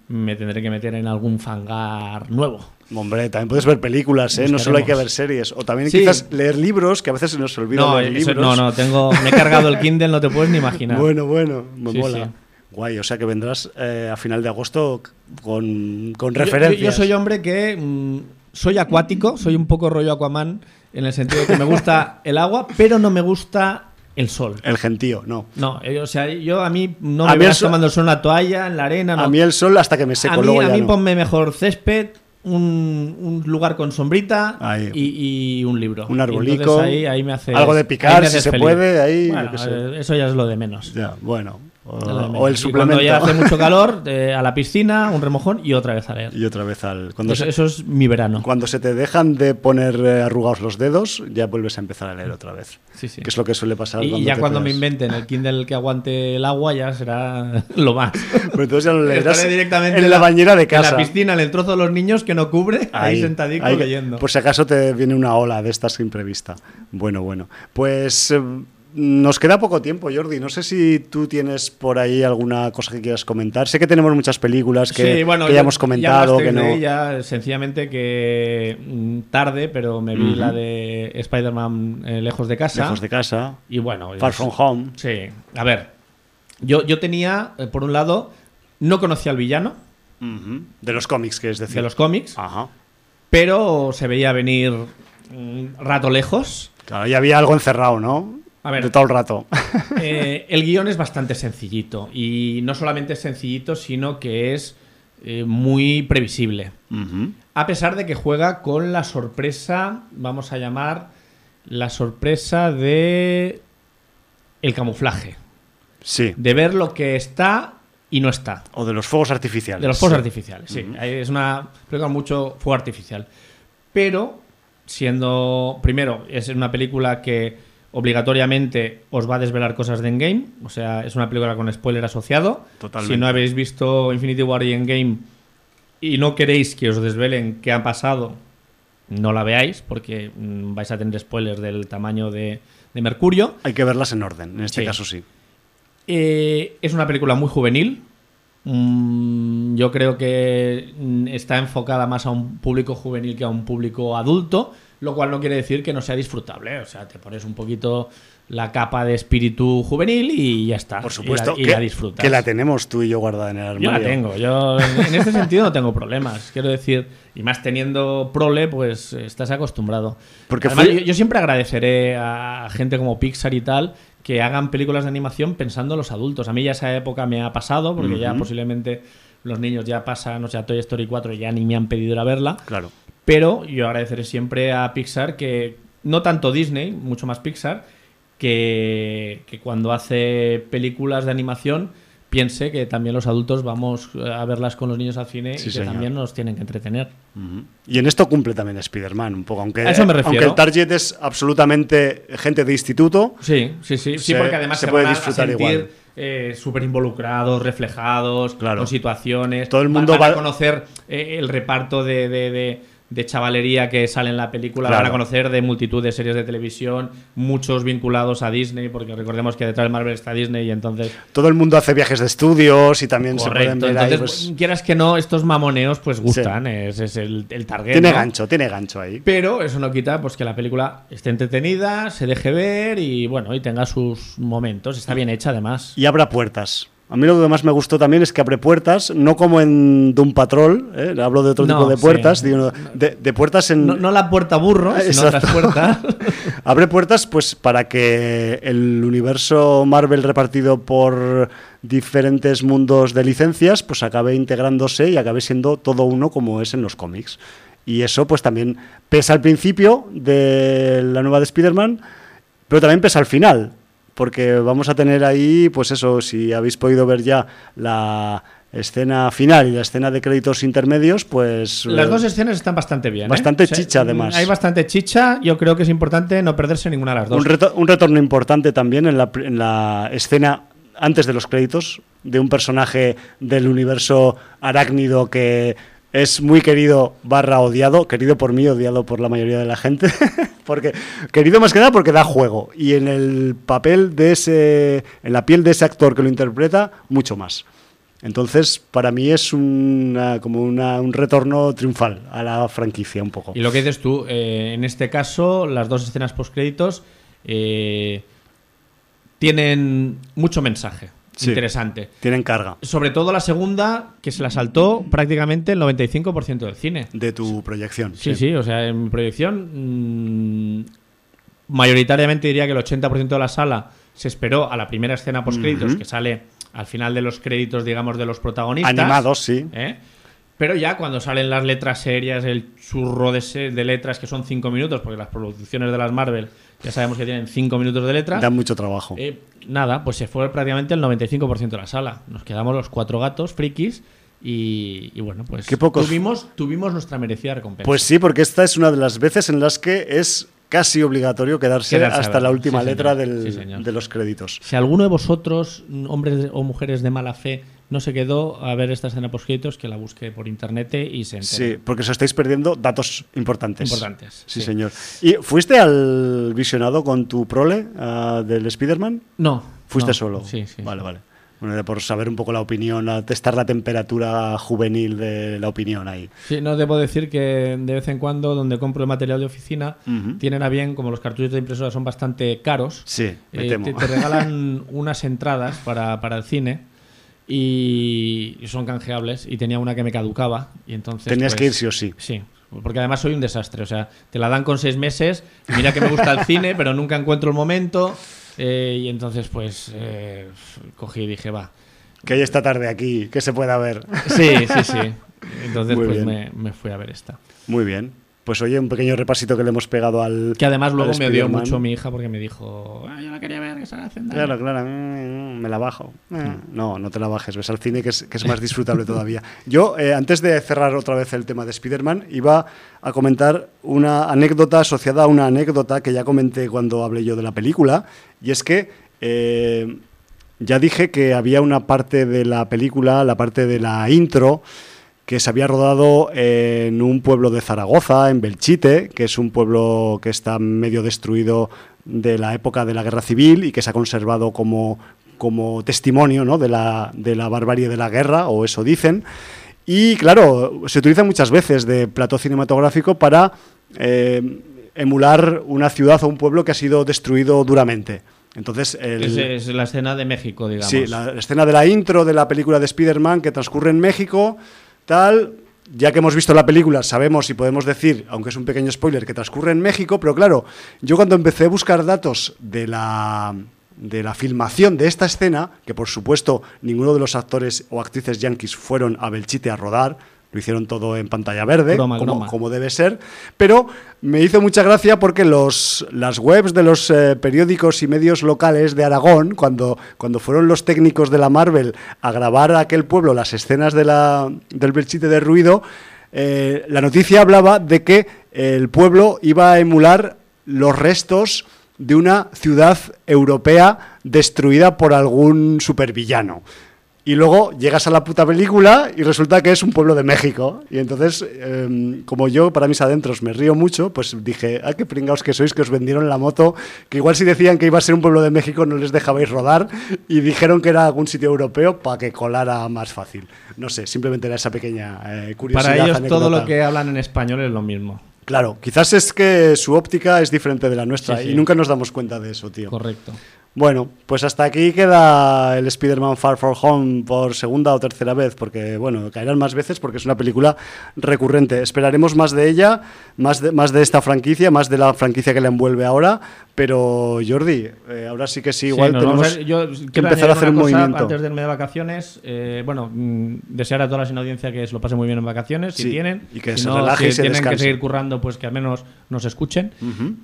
me tendré que meter en algún fangar nuevo. Hombre, también puedes ver películas, ¿eh? no solo hay que ver series. O también Sí. quizás leer libros, que a veces se nos olvida No, leer eso- libros. no, no, tengo, me he cargado el Kindle, no te puedes ni imaginar. Bueno, bueno, me Sí, mola. sí. Guay, o sea que vendrás eh, a final de agosto con, con yo- referencias. Yo, soy hombre que mm, soy acuático, soy un poco rollo Aquaman, en el sentido de que me gusta el agua, pero no me gusta el sol. El gentío, no. No, eh, o sea, yo a mí no A me mí el tomando el sol en una toalla, en la arena, no. A mí el sol hasta que me a seco, mí, luego a mí no. ponme mejor césped, un, un lugar con sombrita y, y un libro. Un arbolico, entonces ahí, ahí me hace algo de picar, si se feliz. puede, ahí, Bueno, eh, eso ya es lo de menos. Ya, bueno. O, el Y suplemento. Cuando ya hace mucho calor, eh, a la piscina, un remojón y otra vez a leer. y otra vez al. Cuando, Eso, se, eso es mi verano. cuando se te dejan de poner eh, arrugados los dedos, ya vuelves a empezar a leer otra vez. Sí, sí. Que es lo que suele pasar Y, y cuando ya te cuando me inventen el Kindle que aguante el agua, ya será lo más. Pero entonces ya lo leerás directamente en la bañera de En casa. la piscina, en el trozo de los niños que no cubre, ahí, sentadico ahí, leyendo. Por si acaso te viene una ola de estas imprevista. Bueno, bueno. Pues eh, nos queda poco tiempo, Jordi. No sé si tú tienes por ahí alguna cosa que quieras comentar. Sé que tenemos muchas películas que, sí, bueno, que ya hemos comentado. ya que no... de ella, sencillamente que mm, tarde, pero me vi la de Spider-Man eh, Lejos de casa. Lejos de casa. Y bueno, Far es- From Home. Sí, a ver. Yo, yo tenía, eh, por un lado, no conocía al villano. De los cómics, que es decir. de los cómics, Ajá. pero se veía venir mm, rato lejos. Claro, ya había algo encerrado, ¿no? A ver. De todo el rato. Eh, el guion es bastante sencillito. Y no solamente es sencillito, sino que es eh, muy previsible. A pesar de que juega con la sorpresa, vamos a llamar la sorpresa de el camuflaje. Sí. De ver lo que está y no está. O de los fuegos artificiales. De los fuegos Sí. artificiales, sí. Es una película mucho fuego artificial. Pero, siendo. Primero, es una película que obligatoriamente os va a desvelar cosas de Endgame. O sea, es una película con spoiler asociado. Totalmente. Si no habéis visto Infinity War y Endgame y no queréis que os desvelen qué ha pasado, no la veáis, porque mm, vais a tener spoilers del tamaño de, de Mercurio. Hay que verlas en orden, en este Sí. caso sí. Eh, es una película muy juvenil. Mm, yo creo que mm, está enfocada más a un público juvenil que a un público adulto, lo cual no quiere decir que no sea disfrutable. O sea, te pones un poquito la capa de espíritu juvenil y ya está. Por supuesto, y la, y que, la disfrutas. que la tenemos tú y yo guardada en el armario. Yo la tengo, yo en este sentido no tengo problemas, quiero decir, y más teniendo prole, pues estás acostumbrado. Porque Además, fui- yo, yo siempre agradeceré a gente como Pixar y tal que hagan películas de animación pensando en los adultos. A mí ya esa época me ha pasado, porque ya posiblemente los niños ya pasan, o sea, Toy Story 4 ya ni me han pedido ir a verla. Claro. Pero yo agradeceré siempre a Pixar que, no tanto Disney, mucho más Pixar, que, que cuando hace películas de animación piense que también los adultos vamos a verlas con los niños al cine Sí, y que señor. también nos tienen que entretener. Y en esto cumple también Spider-Man un poco, aunque, A eso me refiero. aunque el target es absolutamente gente de instituto. Sí, sí, sí, sí, porque además se se, puede van a disfrutar sentir igual. eh, súper involucrados, reflejados, Claro. con situaciones. Todo el Van- mundo van, va- a conocer eh, el reparto de, de- de- de chavalería que sale en la película, Claro. van a conocer de multitud de series de televisión, muchos vinculados a Disney, porque recordemos que detrás de Marvel está Disney y entonces... Todo el mundo hace viajes de estudios y también se pueden ver ahí, entonces, pues, quieras que no, estos mamoneos pues gustan, es, es el, el target. tiene ¿no? gancho, tiene gancho ahí. Pero eso no quita pues que la película esté entretenida, se deje ver y bueno, y tenga sus momentos. Está bien hecha además. Y abra puertas. A mí lo que más me gustó también es que abre puertas, no como en Doom Patrol, ¿eh? hablo de otro No, tipo de sí. puertas, digo, de, de puertas en... No, no la puerta burro, sino Exacto. otras puertas. Abre puertas pues para que el universo Marvel repartido por diferentes mundos de licencias pues acabe integrándose y acabe siendo todo uno como es en los cómics. Y eso pues también pesa al principio de la nueva de Spider-Man, pero también pesa al final, porque vamos a tener ahí pues eso, si habéis podido ver ya la escena final y la escena de créditos intermedios, pues Las eh, dos escenas están bastante bien. ¿eh? Bastante chicha, además. Hay bastante chicha. Yo creo que es importante no perderse ninguna de las dos. Un, reto- un retorno importante también en la, en la escena antes de los créditos de un personaje del universo arácnido que es muy querido barra odiado, querido por mí, odiado por la mayoría de la gente, porque querido más que nada porque da juego y en el papel de ese, en la piel de ese actor que lo interpreta, mucho más. Entonces, para mí es una, como una- un retorno triunfal a la franquicia un poco. Y lo que dices tú, eh, en este caso, las dos escenas postcréditos eh, tienen mucho mensaje Sí. interesante. Tienen carga Sobre todo la segunda, que se la saltó prácticamente el 95% del cine. de tu proyección. Sí, sí, o sea, en mi proyección, mm, mayoritariamente diría que el 80% de la sala se esperó a la primera escena postcréditos, que sale al final de los créditos, digamos, de los protagonistas. Animados, sí. ¿eh? Pero ya cuando salen las letras serias, el churro de, se- de letras que son 5 minutos, porque las producciones de las Marvel ya sabemos que tienen 5 minutos de letras. Dan mucho trabajo. eh, nada, pues se fue prácticamente el 95% de la sala. Nos quedamos los cuatro gatos frikis y, y bueno, pues Qué pocos- tuvimos, tuvimos nuestra merecida recompensa. Pues sí, porque esta es una de las veces en las que es casi obligatorio quedarse, hasta la última Sí, letra del- Sí, de los créditos. Si alguno de vosotros, hombres o mujeres de mala fe, no se quedó a ver esta escena postcréditos, que la busque por internet y se entere. Sí, porque os estáis perdiendo datos importantes. Importantes, Sí, sí. señor. ¿Y fuiste al visionado con tu prole ah, del Spider-Man? No. ¿Fuiste no. solo? Sí, sí. Vale, vale. Bueno, era por saber un poco la opinión, a testar la temperatura juvenil de la opinión ahí. Sí, no debo decir que de vez en cuando, donde compro el material de oficina, Ujú. tienen a bien, como los cartuchos de impresora son bastante caros, Sí, me eh, temo. te, te regalan unas entradas para, para el cine y, son canjeables. Y tenía una que me caducaba. Y entonces, Tenías pues, que ir sí o sí. Sí, porque además soy un desastre. O sea, te la dan con seis meses. Mira que me gusta el cine, pero nunca encuentro el momento. eh, y entonces, pues, eh, cogí y dije, va. Que hay esta tarde aquí, que se pueda ver. Sí, sí, sí. Entonces, Muy pues me, me fui a ver esta. Muy bien. Pues oye, un pequeño repasito que le hemos pegado al. Que además luego me odió mucho mi hija porque me dijo, "Ah, yo la quería ver, que se la hacen Claro, claro, mm, me la bajo. Eh, No, no te la bajes, ves al cine que es, que es más disfrutable todavía. Yo, eh, antes de cerrar otra vez el tema de Spider-Man, iba a comentar una anécdota asociada a una anécdota que ya comenté cuando hablé yo de la película, y es que eh, ya dije que había una parte de la película, la parte de la intro, que se había rodado en un pueblo de Zaragoza, en Belchite, que es un pueblo que está medio destruido de la época de la guerra civil y que se ha conservado como, como testimonio ¿no? de, la, de la barbarie de la guerra, o eso dicen. Y claro, se utiliza muchas veces de plató cinematográfico para eh, emular una ciudad o un pueblo que ha sido destruido duramente. Entonces, el, Es, es la escena de México, digamos. Sí, la escena de la intro de la película de Spider-Man que transcurre en México, tal. Ya que hemos visto la película, sabemos y podemos decir, aunque es un pequeño spoiler, que transcurre en México, pero claro, yo cuando empecé a buscar datos de la, de la filmación de esta escena, que por supuesto ninguno de los actores o actrices yankees fueron a Belchite a rodar, lo hicieron todo en pantalla verde, como, debe ser, pero me hizo mucha gracia porque los, las webs de los eh, periódicos y medios locales de Aragón, cuando, cuando fueron los técnicos de la Marvel a grabar a aquel pueblo las escenas de la, del Belchite de ruido, eh, la noticia hablaba de que el pueblo iba a emular los restos de una ciudad europea destruida por algún supervillano. Y luego llegas a la puta película y resulta que es un pueblo de México. Y entonces, eh, como yo para mis adentros me río mucho, pues dije, ¡ay, qué pringaos que sois que os vendieron la moto! Que igual si decían que iba a ser un pueblo de México no les dejabais rodar y dijeron que era algún sitio europeo para que colara más fácil. No sé, simplemente era esa pequeña eh, curiosidad. Para ellos todo lo que hablan en español es lo mismo. Claro, quizás es que su óptica es diferente de la nuestra Sí, sí. y nunca nos damos cuenta de eso, tío. Correcto. Bueno, pues hasta aquí queda el Spider-Man Far From Home por segunda o tercera vez, porque, bueno, caerán más veces porque es una película recurrente. Esperaremos más de ella, más de, más de esta franquicia, más de la franquicia que la envuelve ahora, pero Jordi, eh, ahora sí que sí, igual tenemos a- yo que empezar a hacer un movimiento. Antes de irme de vacaciones, eh, bueno, mm, desear a toda la sin audiencia que se lo pase muy bien en vacaciones, si tienen. y que Si se no, relaje y si se tienen descanse. que seguir currando, pues que al menos nos escuchen.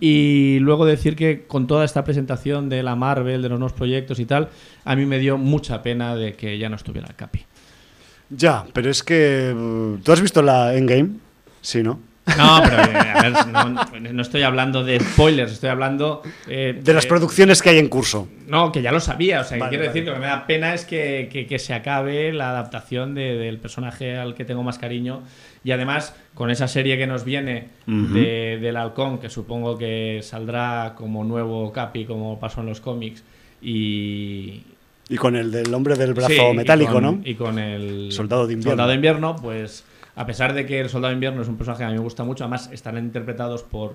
Y luego decir que con toda esta presentación de la Marvel, de los nuevos proyectos y tal, a mí me dio mucha pena de que ya no estuviera el Capi. Ya, pero es que... mm, ¿Tú has visto la Endgame? Sí, ¿no? No, pero eh, a ver, no, no estoy hablando de spoilers, estoy hablando eh, De las eh, producciones que hay en curso. No, que ya lo sabía. O sea, que quiero vale. decir que lo que me da pena es que, que- que se acabe la adaptación de- del personaje al que tengo más cariño. Y además, con esa serie que nos viene de- del Halcón, que supongo que saldrá como nuevo Capi, como pasó en los cómics. Y. Y con el del hombre del brazo Sí, y metálico, con- ¿no? Y con el. Soldado de invierno. Soldado de invierno, pues. A pesar de que el Soldado de invierno es un personaje que a mí me gusta mucho, además están interpretados por.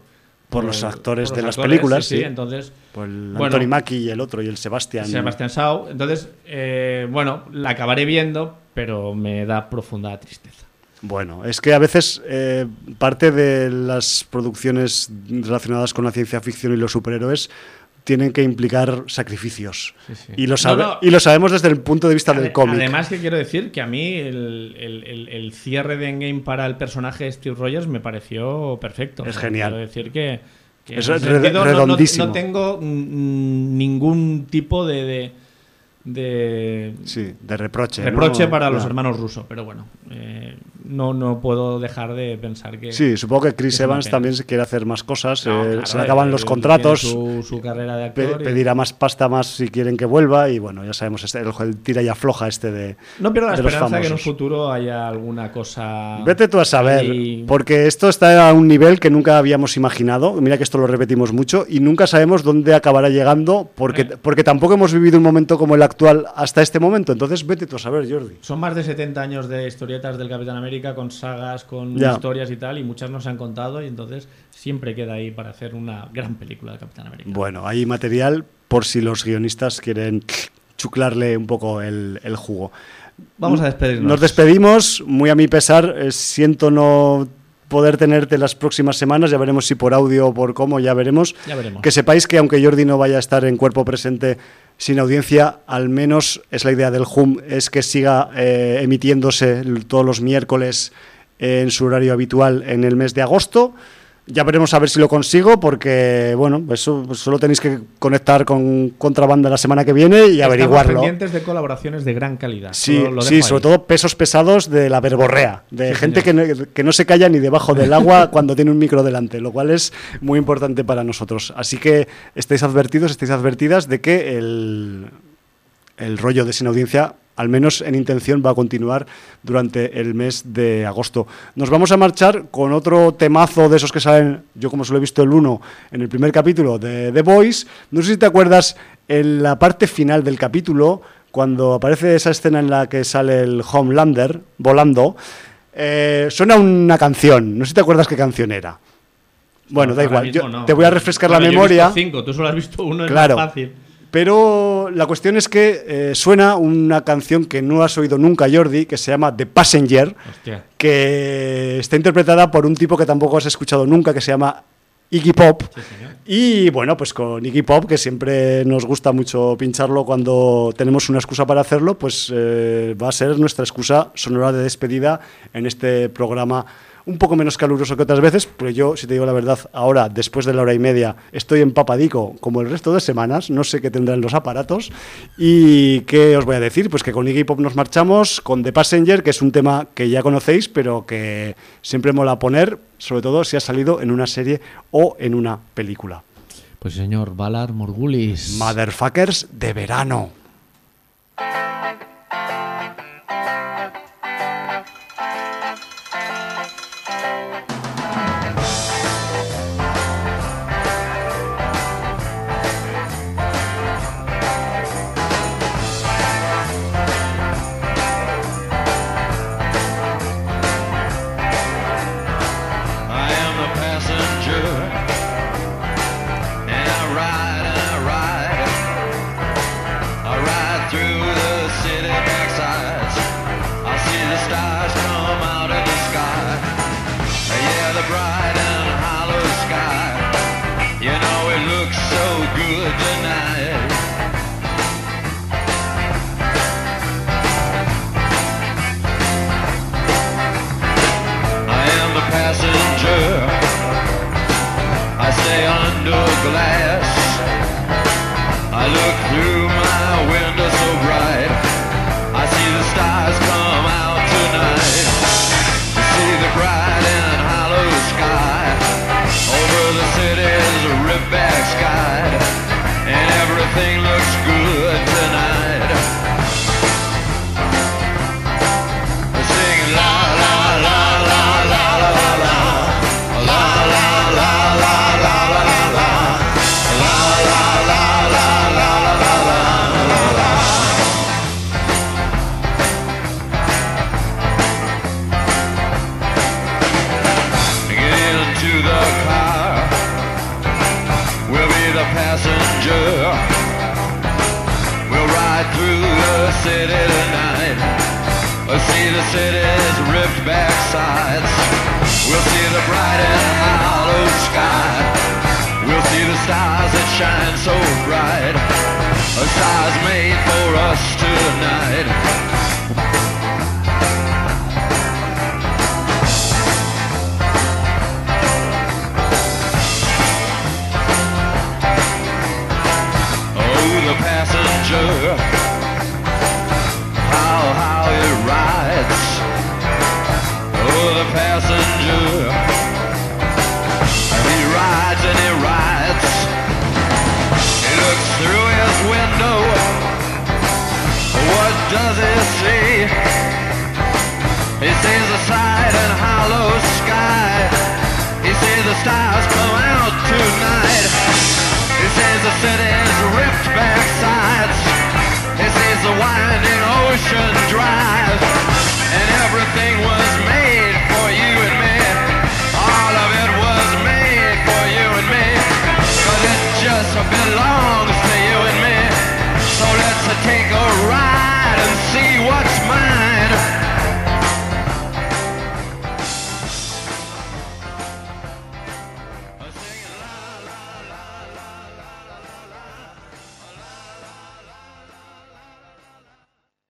Por los actores por de las películas, sí, sí. entonces. Pues el Bueno. Anthony Mackie y el otro, y el Sebastián. Sebastián Sau. Entonces, eh, bueno, la acabaré viendo, pero me da profunda tristeza. Bueno, es que a veces eh, parte de las producciones relacionadas con la ciencia ficción y los superhéroes tienen que implicar sacrificios. Sí, sí. Y, lo No, sabe- no. y lo sabemos desde el punto de vista del cómic. Además, que quiero decir que a mí el, el- el- el cierre de Endgame para el personaje de Steve Rogers me pareció perfecto. Es O sea, genial. Quiero decir que, que Es ese re- sentido no- no- redondísimo. No, tengo mm, ningún tipo de, de, de Sí, de reproche. ¿no? reproche para los hermanos rusos. Pero bueno, eh, no, no puedo dejar de pensar que. Sí, supongo que Chris Evans también quiere hacer más cosas. No, eh, claro, se le acaban los contratos. Su, su carrera de pe- actor. y- pedirá más pasta más si quieren que vuelva. Y bueno, ya sabemos, este, el, el tira y afloja este de. No pierdo la esperanza que en un futuro haya alguna cosa. Vete tú a saber, porque esto está a un nivel que nunca habíamos imaginado. Mira que esto lo repetimos mucho y nunca sabemos dónde acabará llegando, porque, Eh. porque tampoco hemos vivido un momento como el actual hasta este momento. Entonces, vete tú a saber, Jordi. Son más de 70 años de historietas del Capitán América con sagas, con Ya. historias y tal, y muchas no se han contado, y entonces siempre queda ahí para hacer una gran película de Capitán América. Bueno, hay material por si los guionistas quieren chuclarle un poco el, el jugo. Vamos a despedirnos. Nos despedimos, muy a mi pesar. eh, siento no poder tenerte las próximas semanas, ya veremos si por audio o por cómo, ya veremos. Ya veremos. Que sepáis que aunque Jordi no vaya a estar en cuerpo presente sin audiencia, al menos es la idea del HUM, es que siga eh, emitiéndose todos los miércoles en su horario habitual en el mes de agosto. Ya veremos a ver si lo consigo, porque bueno, eso pues solo tenéis que conectar con contrabanda la semana que viene y Estamos averiguarlo. pendientes de colaboraciones de gran calidad. Sí, lo sí, sobre ahí. todo pesos pesados de la verborrea, de Sí, gente que no, que no se calla ni debajo del agua cuando tiene un micro delante, lo cual es muy importante para nosotros. Así que estáis advertidos, estáis advertidas de que el, el rollo de sin audiencia, al menos en intención, va a continuar durante el mes de agosto. Nos vamos a marchar con otro temazo de esos que salen, yo como solo he visto el uno en el primer capítulo de The Voice. No sé si te acuerdas en la parte final del capítulo, cuando aparece esa escena en la que sale el Homelander volando, eh, suena una canción. No sé si te acuerdas qué canción era. Bueno, da igual. mismo Yo no. te voy a refrescar Bueno, la yo he visto memoria. cinco, tú solo has visto uno, Claro. es más fácil. Pero la cuestión es que eh, suena una canción que no has oído nunca, Jordi, que se llama The Passenger, que está interpretada por un tipo que tampoco has escuchado nunca, que se llama Iggy Pop. y bueno, pues con Iggy Pop, que siempre nos gusta mucho pincharlo cuando tenemos una excusa para hacerlo, pues eh, va a ser nuestra excusa sonora de despedida en este programa un poco menos caluroso que otras veces, pero yo, si te digo la verdad, ahora, después de la hora y media, estoy empapadico como el resto de semanas, no sé qué tendrán los aparatos. ¿Y qué os voy a decir? Pues que con Iggy Pop nos marchamos, con The Passenger, que es un tema que ya conocéis, pero que siempre mola poner, sobre todo si ha salido en una serie o en una película. Pues señor, Valar Morgulis. Motherfuckers de verano. shine so bright. A star's made for us tonight. Oh, the passenger. does he see? He sees the side and hollow sky. He sees the stars blow out tonight. He sees the city's ripped back sides. He sees the winding ocean drive. And everything was made for you and me. All of it was made for you and me. Cause it just belongs.